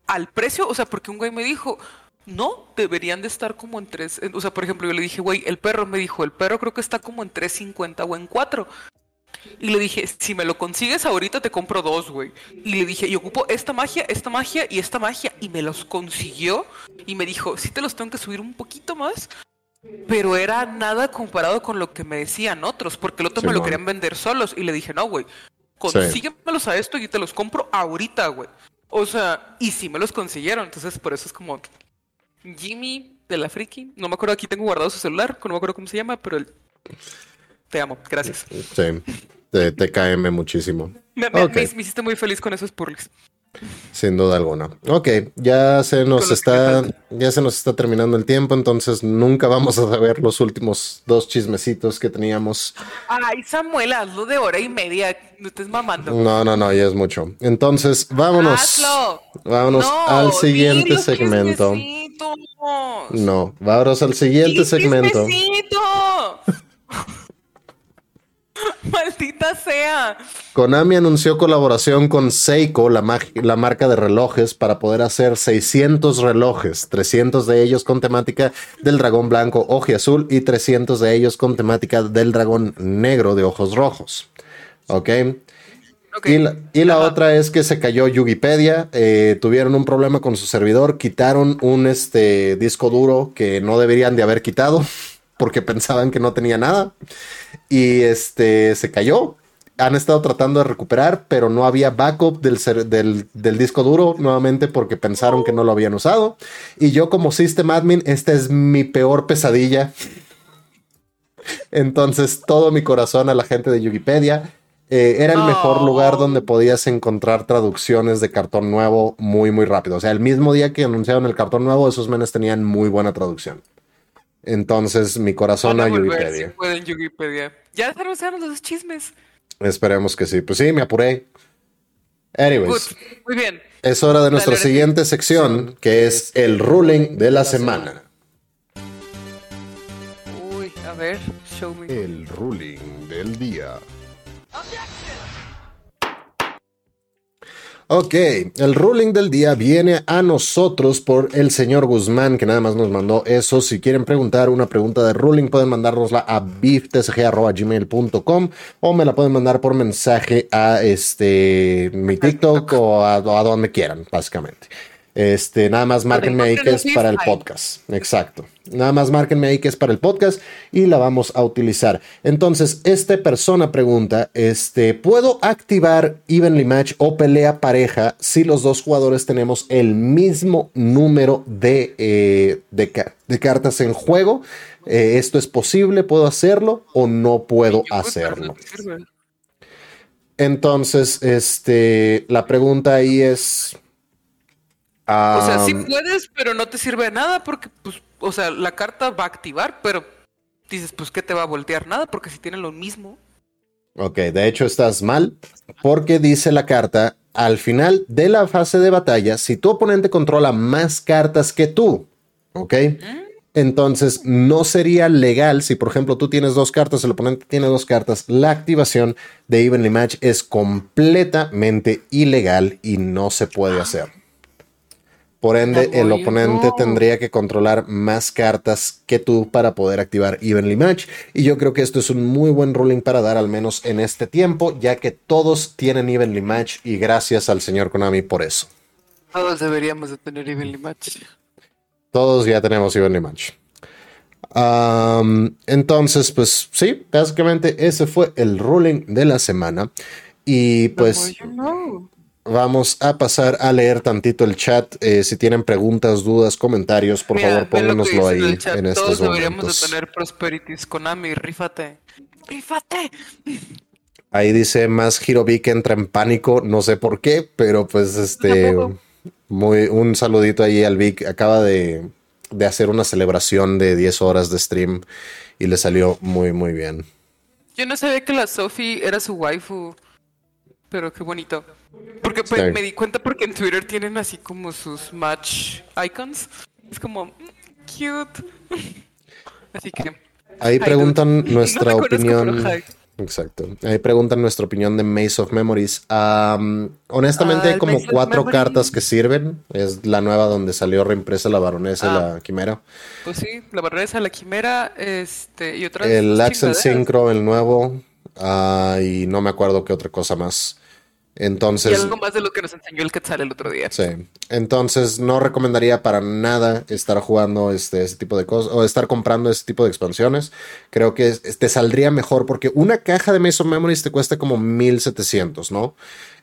al precio, o sea, porque un güey me dijo, no, deberían de estar como en tres. O sea, por ejemplo, yo le dije, güey, el perro me dijo, el perro creo que está como en 3.50 o en 4. Y le dije, si me lo consigues ahorita te compro dos, güey. Y le dije, y ocupo esta magia, esta magia y esta magia. Y me los consiguió. Y me dijo, sí te los tengo que subir un poquito más. Pero era nada comparado con lo que me decían otros. Porque el otro me lo querían vender solos. Y le dije, no, güey. Consíguemelos a esto y te los compro ahorita, güey. O sea, y sí me los consiguieron. Entonces, por eso es como Jimmy de la Friki. No me acuerdo, aquí tengo guardado su celular. No me acuerdo cómo se llama, pero el te amo, gracias. Sí, te, TKM muchísimo. Me, me, hiciste muy feliz con esos purlis. Sin duda alguna. Ok, ya se nos está, ya se nos está terminando el tiempo, entonces nunca vamos a saber los últimos dos chismecitos que teníamos. Ay, Samuel, hazlo de hora y media, no estés mamando. No, no, no, ya es mucho. Entonces, vámonos. Hazlo. Vámonos al siguiente segmento. No, vámonos al siguiente segmento. Maldita sea. Konami anunció colaboración con Seiko, la, la, marca de relojes, para poder hacer 600 relojes, 300 de ellos con temática del dragón blanco azul y 300 de ellos con temática del dragón negro de ojos rojos. ¿Ok? Y la, otra es que se cayó Yugipedia, eh, tuvieron un problema con su servidor, quitaron un este, disco duro que no deberían de haber quitado porque pensaban que no tenía nada y este se cayó. Han estado tratando de recuperar, pero no había backup del, del, disco duro nuevamente porque pensaron que no lo habían usado. Y yo como System Admin, esta es mi peor pesadilla. Entonces todo mi corazón a la gente de Wikipedia. Eh, era el mejor lugar donde podías encontrar traducciones de cartón nuevo muy, muy rápido. O sea, el mismo día que anunciaron el cartón nuevo, esos menes tenían muy buena traducción. Entonces, mi corazón a, Wikipedia. Ya anunciaron los chismes. Esperemos que sí. Pues sí, me apuré. Anyways. Muy bien. Es hora de nuestra siguiente sección, que es el ruling de la semana. Uy, a ver, show me. El ruling del día. Ok, el ruling del día viene a nosotros por el señor Guzmán, que nada más nos mandó eso. Si quieren preguntar una pregunta de ruling, pueden mandárnosla a biftsg.gmail.com o me la pueden mandar por mensaje a este mi TikTok o a donde quieran, básicamente. Este, nada más márquenme ahí que es para el podcast. Exacto. Nada más márquenme ahí que es para el podcast y la vamos a utilizar. Entonces, esta persona pregunta, este, ¿puedo activar Evenly Match o pelea pareja si los dos jugadores tenemos el mismo número de, eh, de, cartas en juego? Eh, ¿Esto es posible? ¿Puedo hacerlo o no puedo hacerlo? Entonces, este, la pregunta ahí es, o sea, sí puedes, pero no te sirve de nada porque, pues, o sea, la carta va a activar, pero dices, pues, ¿qué te va a voltear? Nada, porque si tiene lo mismo. Ok, de hecho estás mal, porque dice la carta, al final de la fase de batalla, si tu oponente controla más cartas que tú, ¿ok? ¿Mm? Entonces no sería legal si, por ejemplo, tú tienes dos cartas, el oponente tiene dos cartas, la activación de Evenly Match es completamente ilegal y no se puede hacer. Por ende, el oponente tendría que controlar más cartas que tú para poder activar Evenly Match. Y yo creo que esto es un muy buen ruling para dar, al menos en este tiempo, ya que todos tienen Evenly Match y gracias al señor Konami por eso. Todos deberíamos de tener Evenly Match. Todos ya tenemos Evenly Match. entonces, pues sí, básicamente ese fue el ruling de la semana. Y pues... Vamos a pasar a leer tantito el chat. Eh, si tienen preguntas, dudas, comentarios, por favor, pónganoslo ahí en, en estos Todos deberíamos de tener Prosperities Konami, rífate. ¡Rífate! Ahí dice más Hirobi que entra en pánico, no sé por qué, pero pues este muy un saludito ahí al Vic. Acaba de, de hacer una celebración de 10 horas de stream y le salió muy muy bien. Yo no sabía que la Sophie era su waifu, pero qué bonito. Porque pues, me di cuenta porque en Twitter tienen así como sus match icons. Es como mm, cute. Así que. Ahí preguntan nuestra opinión. Exacto. Ahí preguntan nuestra opinión de Maze of Memories. honestamente, hay como cuatro cartas que sirven. Es la nueva donde salió reimpresa la baronesa y la ah. quimera. Pues sí, la baronesa, la quimera, este, y otras. El Axel Synchro, el nuevo. Ah, y no me acuerdo qué otra cosa más. Entonces. Y algo más de lo que nos enseñó el Quetzal el otro día. Sí. Entonces, no recomendaría para nada estar jugando este, ese tipo de cosas o estar comprando ese tipo de expansiones. Creo que te saldría mejor porque una caja de Mason Memories te cuesta como 1700, ¿no?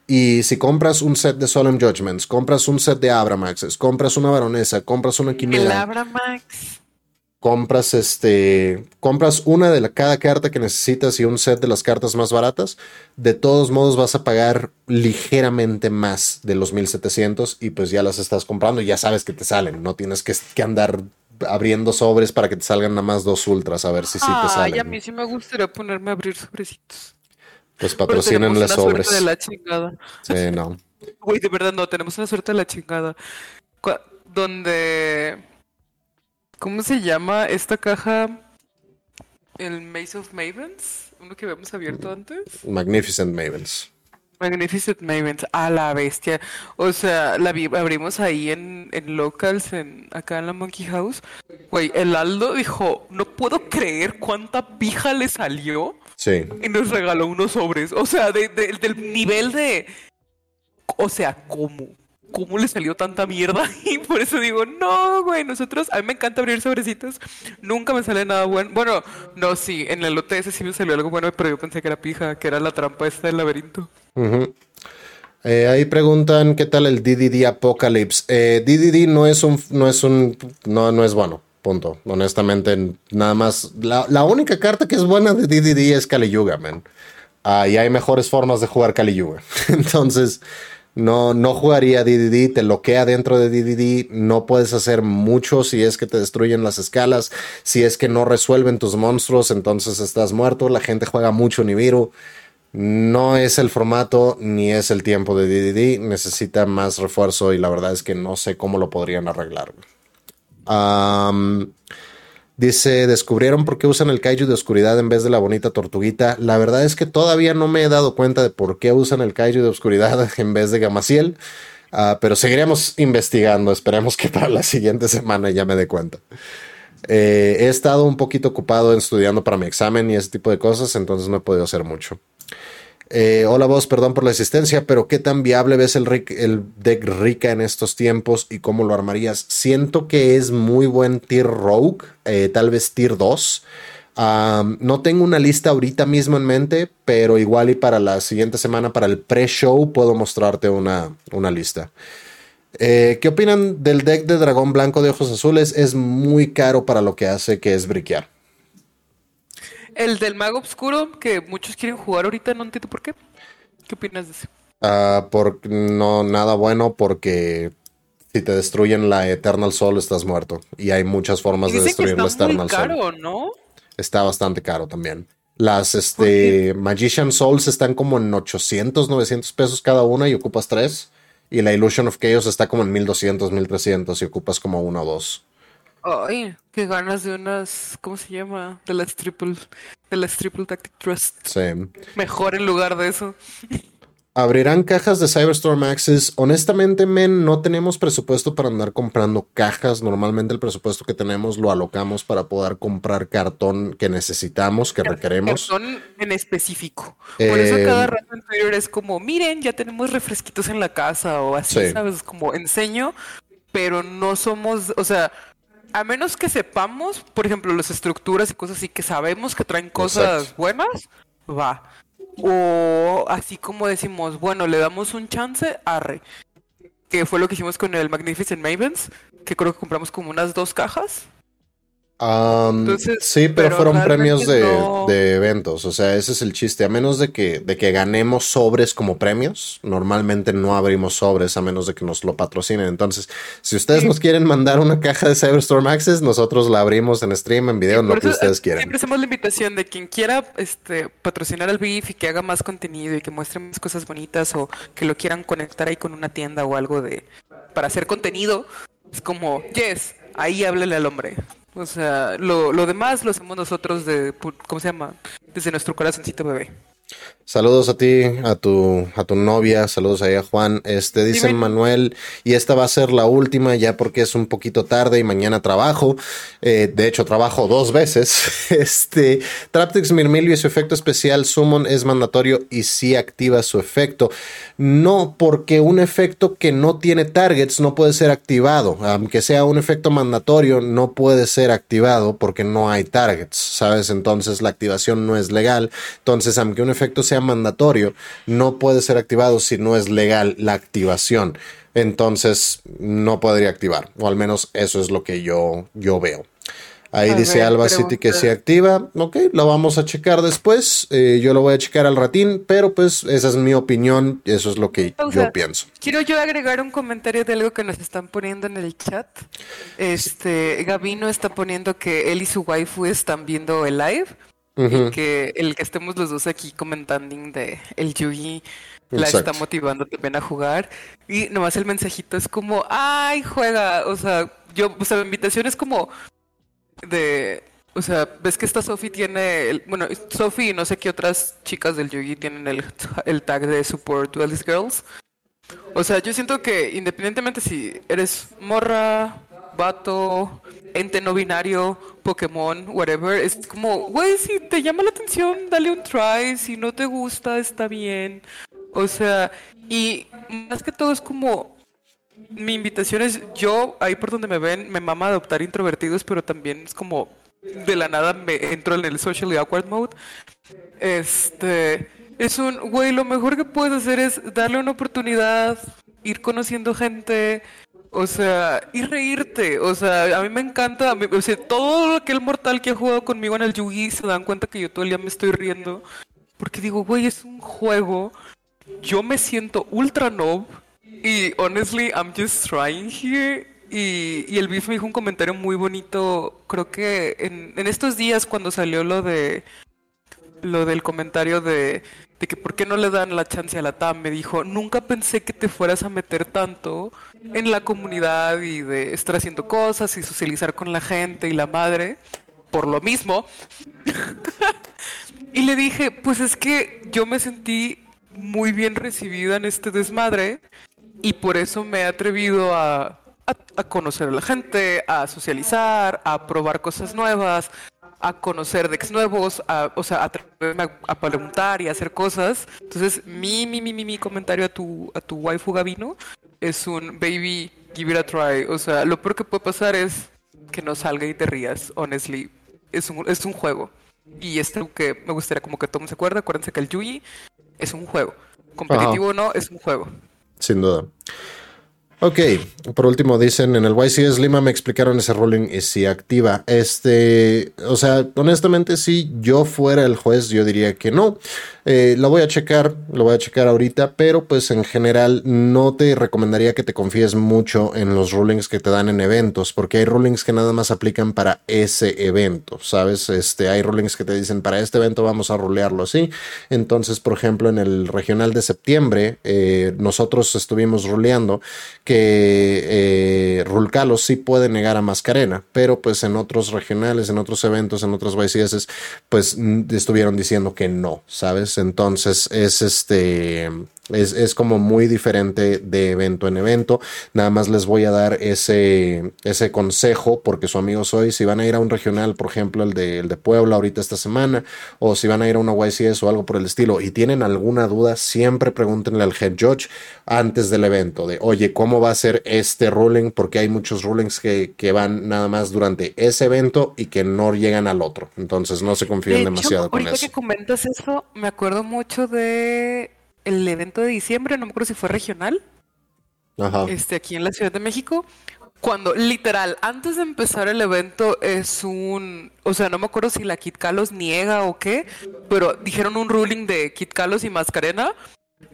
Y si compras un set de Solemn Judgments, compras un set de Abramaxes, compras una baronesa, compras una quimera. El Abramax compras este compras una de la, cada carta que necesitas y un set de las cartas más baratas de todos modos vas a pagar ligeramente más de los 1700 y pues ya las estás comprando y ya sabes que te salen no tienes que, andar abriendo sobres para que te salgan nada más dos ultras a ver si sí te salen. Ay, a mí sí me gustaría ponerme a abrir sobrecitos. Pues patrocínenle sobres. Suerte de la chingada. Sí, no. Güey, de verdad no, tenemos una suerte de la chingada. donde ¿Cómo se llama esta caja? El Maze of Mavens, uno que habíamos abierto antes. Magnificent Mavens. Magnificent Mavens, a la bestia. O sea, la abrimos ahí en, en locals, en, acá en la Monkey House. Güey, el Aldo dijo, no puedo creer cuánta pija le salió. Sí. Y nos regaló unos sobres. O sea, del nivel de... O sea, ¿cómo? ¿Cómo le salió tanta mierda? Y por eso digo, no, güey, nosotros, a mí me encanta abrir sobrecitos, nunca me sale nada bueno. Bueno, no, sí, en el OTS sí me salió algo bueno, pero yo pensé que era pija, que era la trampa esta del laberinto. Eh, ahí preguntan qué tal el DDD Apocalypse. Eh, DDD no es un, no es un, no, no es bueno. Punto. Honestamente, nada más. La, única carta que es buena de DDD es Kali Yuga, man. Ah, hay mejores formas de jugar Kali Yuga. Entonces, no, no jugaría DDD, te bloquea dentro de DDD, no puedes hacer mucho si es que te destruyen las escalas, si es que no resuelven tus monstruos, entonces estás muerto, la gente juega mucho Nibiru. No es el formato ni es el tiempo de DDD, necesita más refuerzo y la verdad es que no sé cómo lo podrían arreglar. Dice, descubrieron por qué usan el kaiju de oscuridad en vez de la bonita tortuguita. La verdad es que todavía no me he dado cuenta de por qué usan el kaiju de oscuridad en vez de Gamaciel. Ah, pero seguiremos investigando. Esperemos que para la siguiente semana ya me dé cuenta. Eh, he estado un poquito ocupado estudiando para mi examen y ese tipo de cosas, entonces no he podido hacer mucho. Eh, hola vos, perdón por la existencia, pero ¿qué tan viable ves el, deck Rica en estos tiempos y cómo lo armarías? Siento que es muy buen tier rogue, eh, tal vez tier 2. no tengo una lista ahorita mismo en mente, pero igual y para la siguiente semana, para el pre-show, puedo mostrarte una, una lista. Eh, ¿Qué opinan del deck de dragón blanco de ojos azules? Es muy caro para lo que hace, que es briquear. El del mago oscuro, que muchos quieren jugar ahorita, no entiendo por qué. ¿Qué opinas de eso? Ah, por, no, nada bueno porque si te destruyen la Eternal Soul estás muerto. Y hay muchas formas de destruir la Eternal Soul. Está caro, ¿no? Está bastante caro también. Las este, Magician Souls están como en 800, 900 pesos cada una y ocupas tres. Y la Illusion of Chaos está como en 1200, 1300 y ocupas como una o dos. Ay, qué ganas de unas, ¿cómo se llama? De las triple, de las triple tactic trust. Sí. Mejor en lugar de eso. Abrirán cajas de Cyberstorm Access. Honestamente, men, no tenemos presupuesto para andar comprando cajas. Normalmente el presupuesto que tenemos lo alocamos para poder comprar cartón que necesitamos, que requeremos. Cartón en específico. Por eso eh, cada rato anterior es como, miren, ya tenemos refresquitos en la casa o así, ¿sabes? Como enseño, pero no somos, o sea, a menos que sepamos, por ejemplo, las estructuras y cosas así, que sabemos que traen cosas buenas, va. O así como decimos, bueno, le damos un chance, arre. Que fue lo que hicimos con el Magnificent Mavens, que creo que compramos como unas dos cajas sí, pero, fueron premios de, eventos. O sea, ese es el chiste. A menos de que, de que ganemos sobres como premios, normalmente no abrimos sobres a menos de que nos lo patrocinen. Entonces, si ustedes nos quieren mandar una caja de Cyberstorm Access, nosotros la abrimos en stream, en video, en lo que ustedes quieran. Siempre hacemos la invitación de quien quiera este, patrocinar al BIF y que haga más contenido y que muestre más cosas bonitas o que lo quieran conectar ahí con una tienda o algo de para hacer contenido. Es como, yes, ahí háblele al hombre. O sea, lo, lo demás lo hacemos nosotros de, ¿cómo se llama? Desde nuestro corazoncito bebé. Saludos a ti, a tu, a tu novia, saludos ahí a Juan. Este dice Manuel, y esta va a ser la última ya porque es un poquito tarde y mañana trabajo. Eh, de hecho, trabajo dos veces. Este Traptix Mirmilio y su efecto especial Summon es mandatorio y sí activa su efecto. No, porque un efecto que no tiene targets no puede ser activado. Aunque sea un efecto mandatorio, no puede ser activado porque no hay targets, ¿sabes? Entonces la activación no es legal. Entonces, aunque un efecto sea mandatorio, no puede ser activado si no es legal la activación. Entonces no podría activar, o al menos eso es lo que yo, yo veo. Ahí dice Alba City que se activa. Ok, lo vamos a checar después. Eh, yo lo voy a checar al ratín, pero pues esa es mi opinión. Eso es lo que yo pienso. Quiero yo agregar un comentario de algo que nos están poniendo en el chat. Este, Gabino está poniendo que él y su waifu están viendo el live que el que estemos los dos aquí comentando de el Yugi la está motivando también a jugar. Y nomás el mensajito es como, ay, juega. O sea, yo, o sea, la invitación es como de, o sea, ves que esta Sophie tiene, el, bueno, Sophie y no sé qué otras chicas del Yugi tienen el, el tag de support Duelist Girls. O sea, yo siento que independientemente si eres morra, vato, ente no binario, Pokémon, whatever, es como, güey, si te llama la atención, dale un try, si no te gusta, está bien. O sea, y más que todo es como, mi invitación es, yo, ahí por donde me ven, me mama adoptar introvertidos, pero también es como, de la nada me entro en el socially awkward mode. Este, es un, güey, lo mejor que puedes hacer es darle una oportunidad, ir conociendo gente, o sea, y reírte. O sea, a mí me encanta. o sea, todo aquel mortal que ha jugado conmigo en el Yugi se dan cuenta que yo todo el día me estoy riendo. Porque digo, güey, es un juego. Yo me siento ultra noob. Y honestly, I'm just trying here. Y, y el Beef me dijo un comentario muy bonito. Creo que en, en estos días, cuando salió lo de. Lo del comentario de de que por qué no le dan la chance a la TAM. Me dijo, nunca pensé que te fueras a meter tanto en la comunidad y de estar haciendo cosas y socializar con la gente y la madre, por lo mismo. y le dije, pues es que yo me sentí muy bien recibida en este desmadre y por eso me he atrevido a, a conocer a la gente, a socializar, a probar cosas nuevas, a conocer decks nuevos, a, o sea, a, a, preguntar y a hacer cosas. Entonces, mi, mi, mi, mi, mi comentario a tu, a tu waifu Gabino es un baby, give it a try. O sea, lo peor que puede pasar es que no salga y te rías, honestly. Es un, es un juego. Y esto que me gustaría como que todo se acuerde. Acuérdense que el Yugi es un juego. Competitivo o no, es un juego. Sin duda. Ok, por último dicen, en el YCS Lima me explicaron ese ruling y si activa. Este, o sea, honestamente si yo fuera el juez yo diría que no. Eh, lo voy a checar, lo voy a checar ahorita, pero pues en general no te recomendaría que te confíes mucho en los rulings que te dan en eventos, porque hay rulings que nada más aplican para ese evento, ¿sabes? Este, hay rulings que te dicen para este evento vamos a rulearlo así. Entonces, por ejemplo, en el regional de septiembre, eh, nosotros estuvimos ruleando que eh, Rulcalos sí puede negar a Mascarena, pero pues en otros regionales, en otros eventos, en otros YCS, pues estuvieron diciendo que no, ¿sabes? Entonces es este es, como muy diferente de evento en evento. Nada más les voy a dar ese, ese consejo porque su amigo soy. Si van a ir a un regional, por ejemplo, el de, el de Puebla ahorita esta semana, o si van a ir a una YCS o algo por el estilo y tienen alguna duda, siempre pregúntenle al head judge antes del evento de, oye, ¿cómo va a ser este ruling? Porque hay muchos rulings que, que van nada más durante ese evento y que no llegan al otro. Entonces no se confíen demasiado con eso. Ahorita que comentas eso, me acuerdo mucho de el evento de diciembre, no me acuerdo si fue regional, este aquí en la Ciudad de México, cuando literal, antes de empezar el evento es un, o sea, no me acuerdo si la Kit Kalos niega o qué, pero dijeron un ruling de Kit Kalos y Mascarena.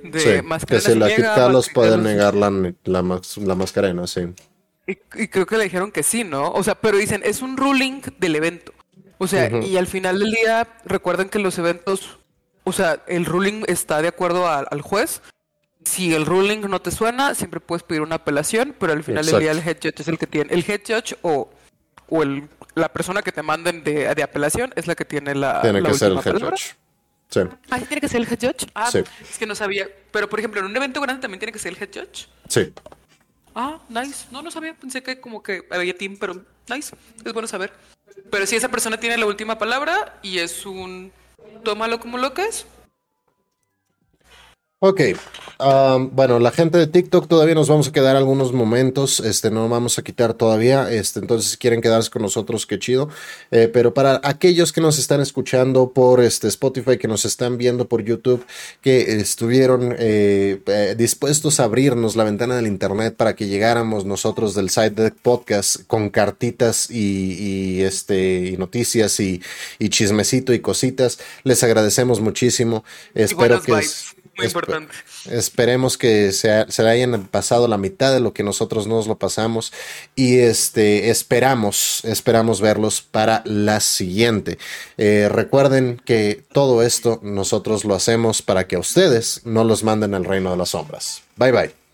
De sí, que si la Kit Kalos puede negar la, la, Mascarena, sí. Y, creo que le dijeron que sí, ¿no? O sea, pero dicen, es un ruling del evento. O sea, y al final del día, recuerden que los eventos o sea, el ruling está de acuerdo al juez. Si el ruling no te suena, siempre puedes pedir una apelación, pero al final del día el head judge es el que tiene. El head judge o, o el, la persona que te manden de, de apelación es la que tiene la. Tiene la que ser el head palabra. judge. Sí. Ah, ¿sí tiene que ser el head judge. Ah, Sí. es que no sabía. Pero por ejemplo, en un evento grande también tiene que ser el head judge. Sí. Ah, nice. No, no sabía. Pensé que como que había team, pero nice. Es bueno saber. Pero si esa persona tiene la última palabra y es un tómalo como lo que es. Ok, um, bueno, la gente de TikTok todavía nos vamos a quedar algunos momentos, este, no vamos a quitar todavía, este, entonces si quieren quedarse con nosotros, qué chido, Eh, pero para aquellos que nos están escuchando por este Spotify, que nos están viendo por YouTube, que estuvieron eh, eh, dispuestos a abrirnos la ventana del internet para que llegáramos nosotros del Side Deck Podcast con cartitas y, y, este, y noticias y, y chismecito y cositas, les agradecemos muchísimo, espero que... vibes. Muy espe- importante. Esperemos que se, se le hayan pasado la mitad de lo que nosotros nos lo pasamos y este esperamos esperamos verlos para la siguiente. Eh, recuerden que todo esto nosotros lo hacemos para que a ustedes no los manden al reino de las sombras. Bye bye.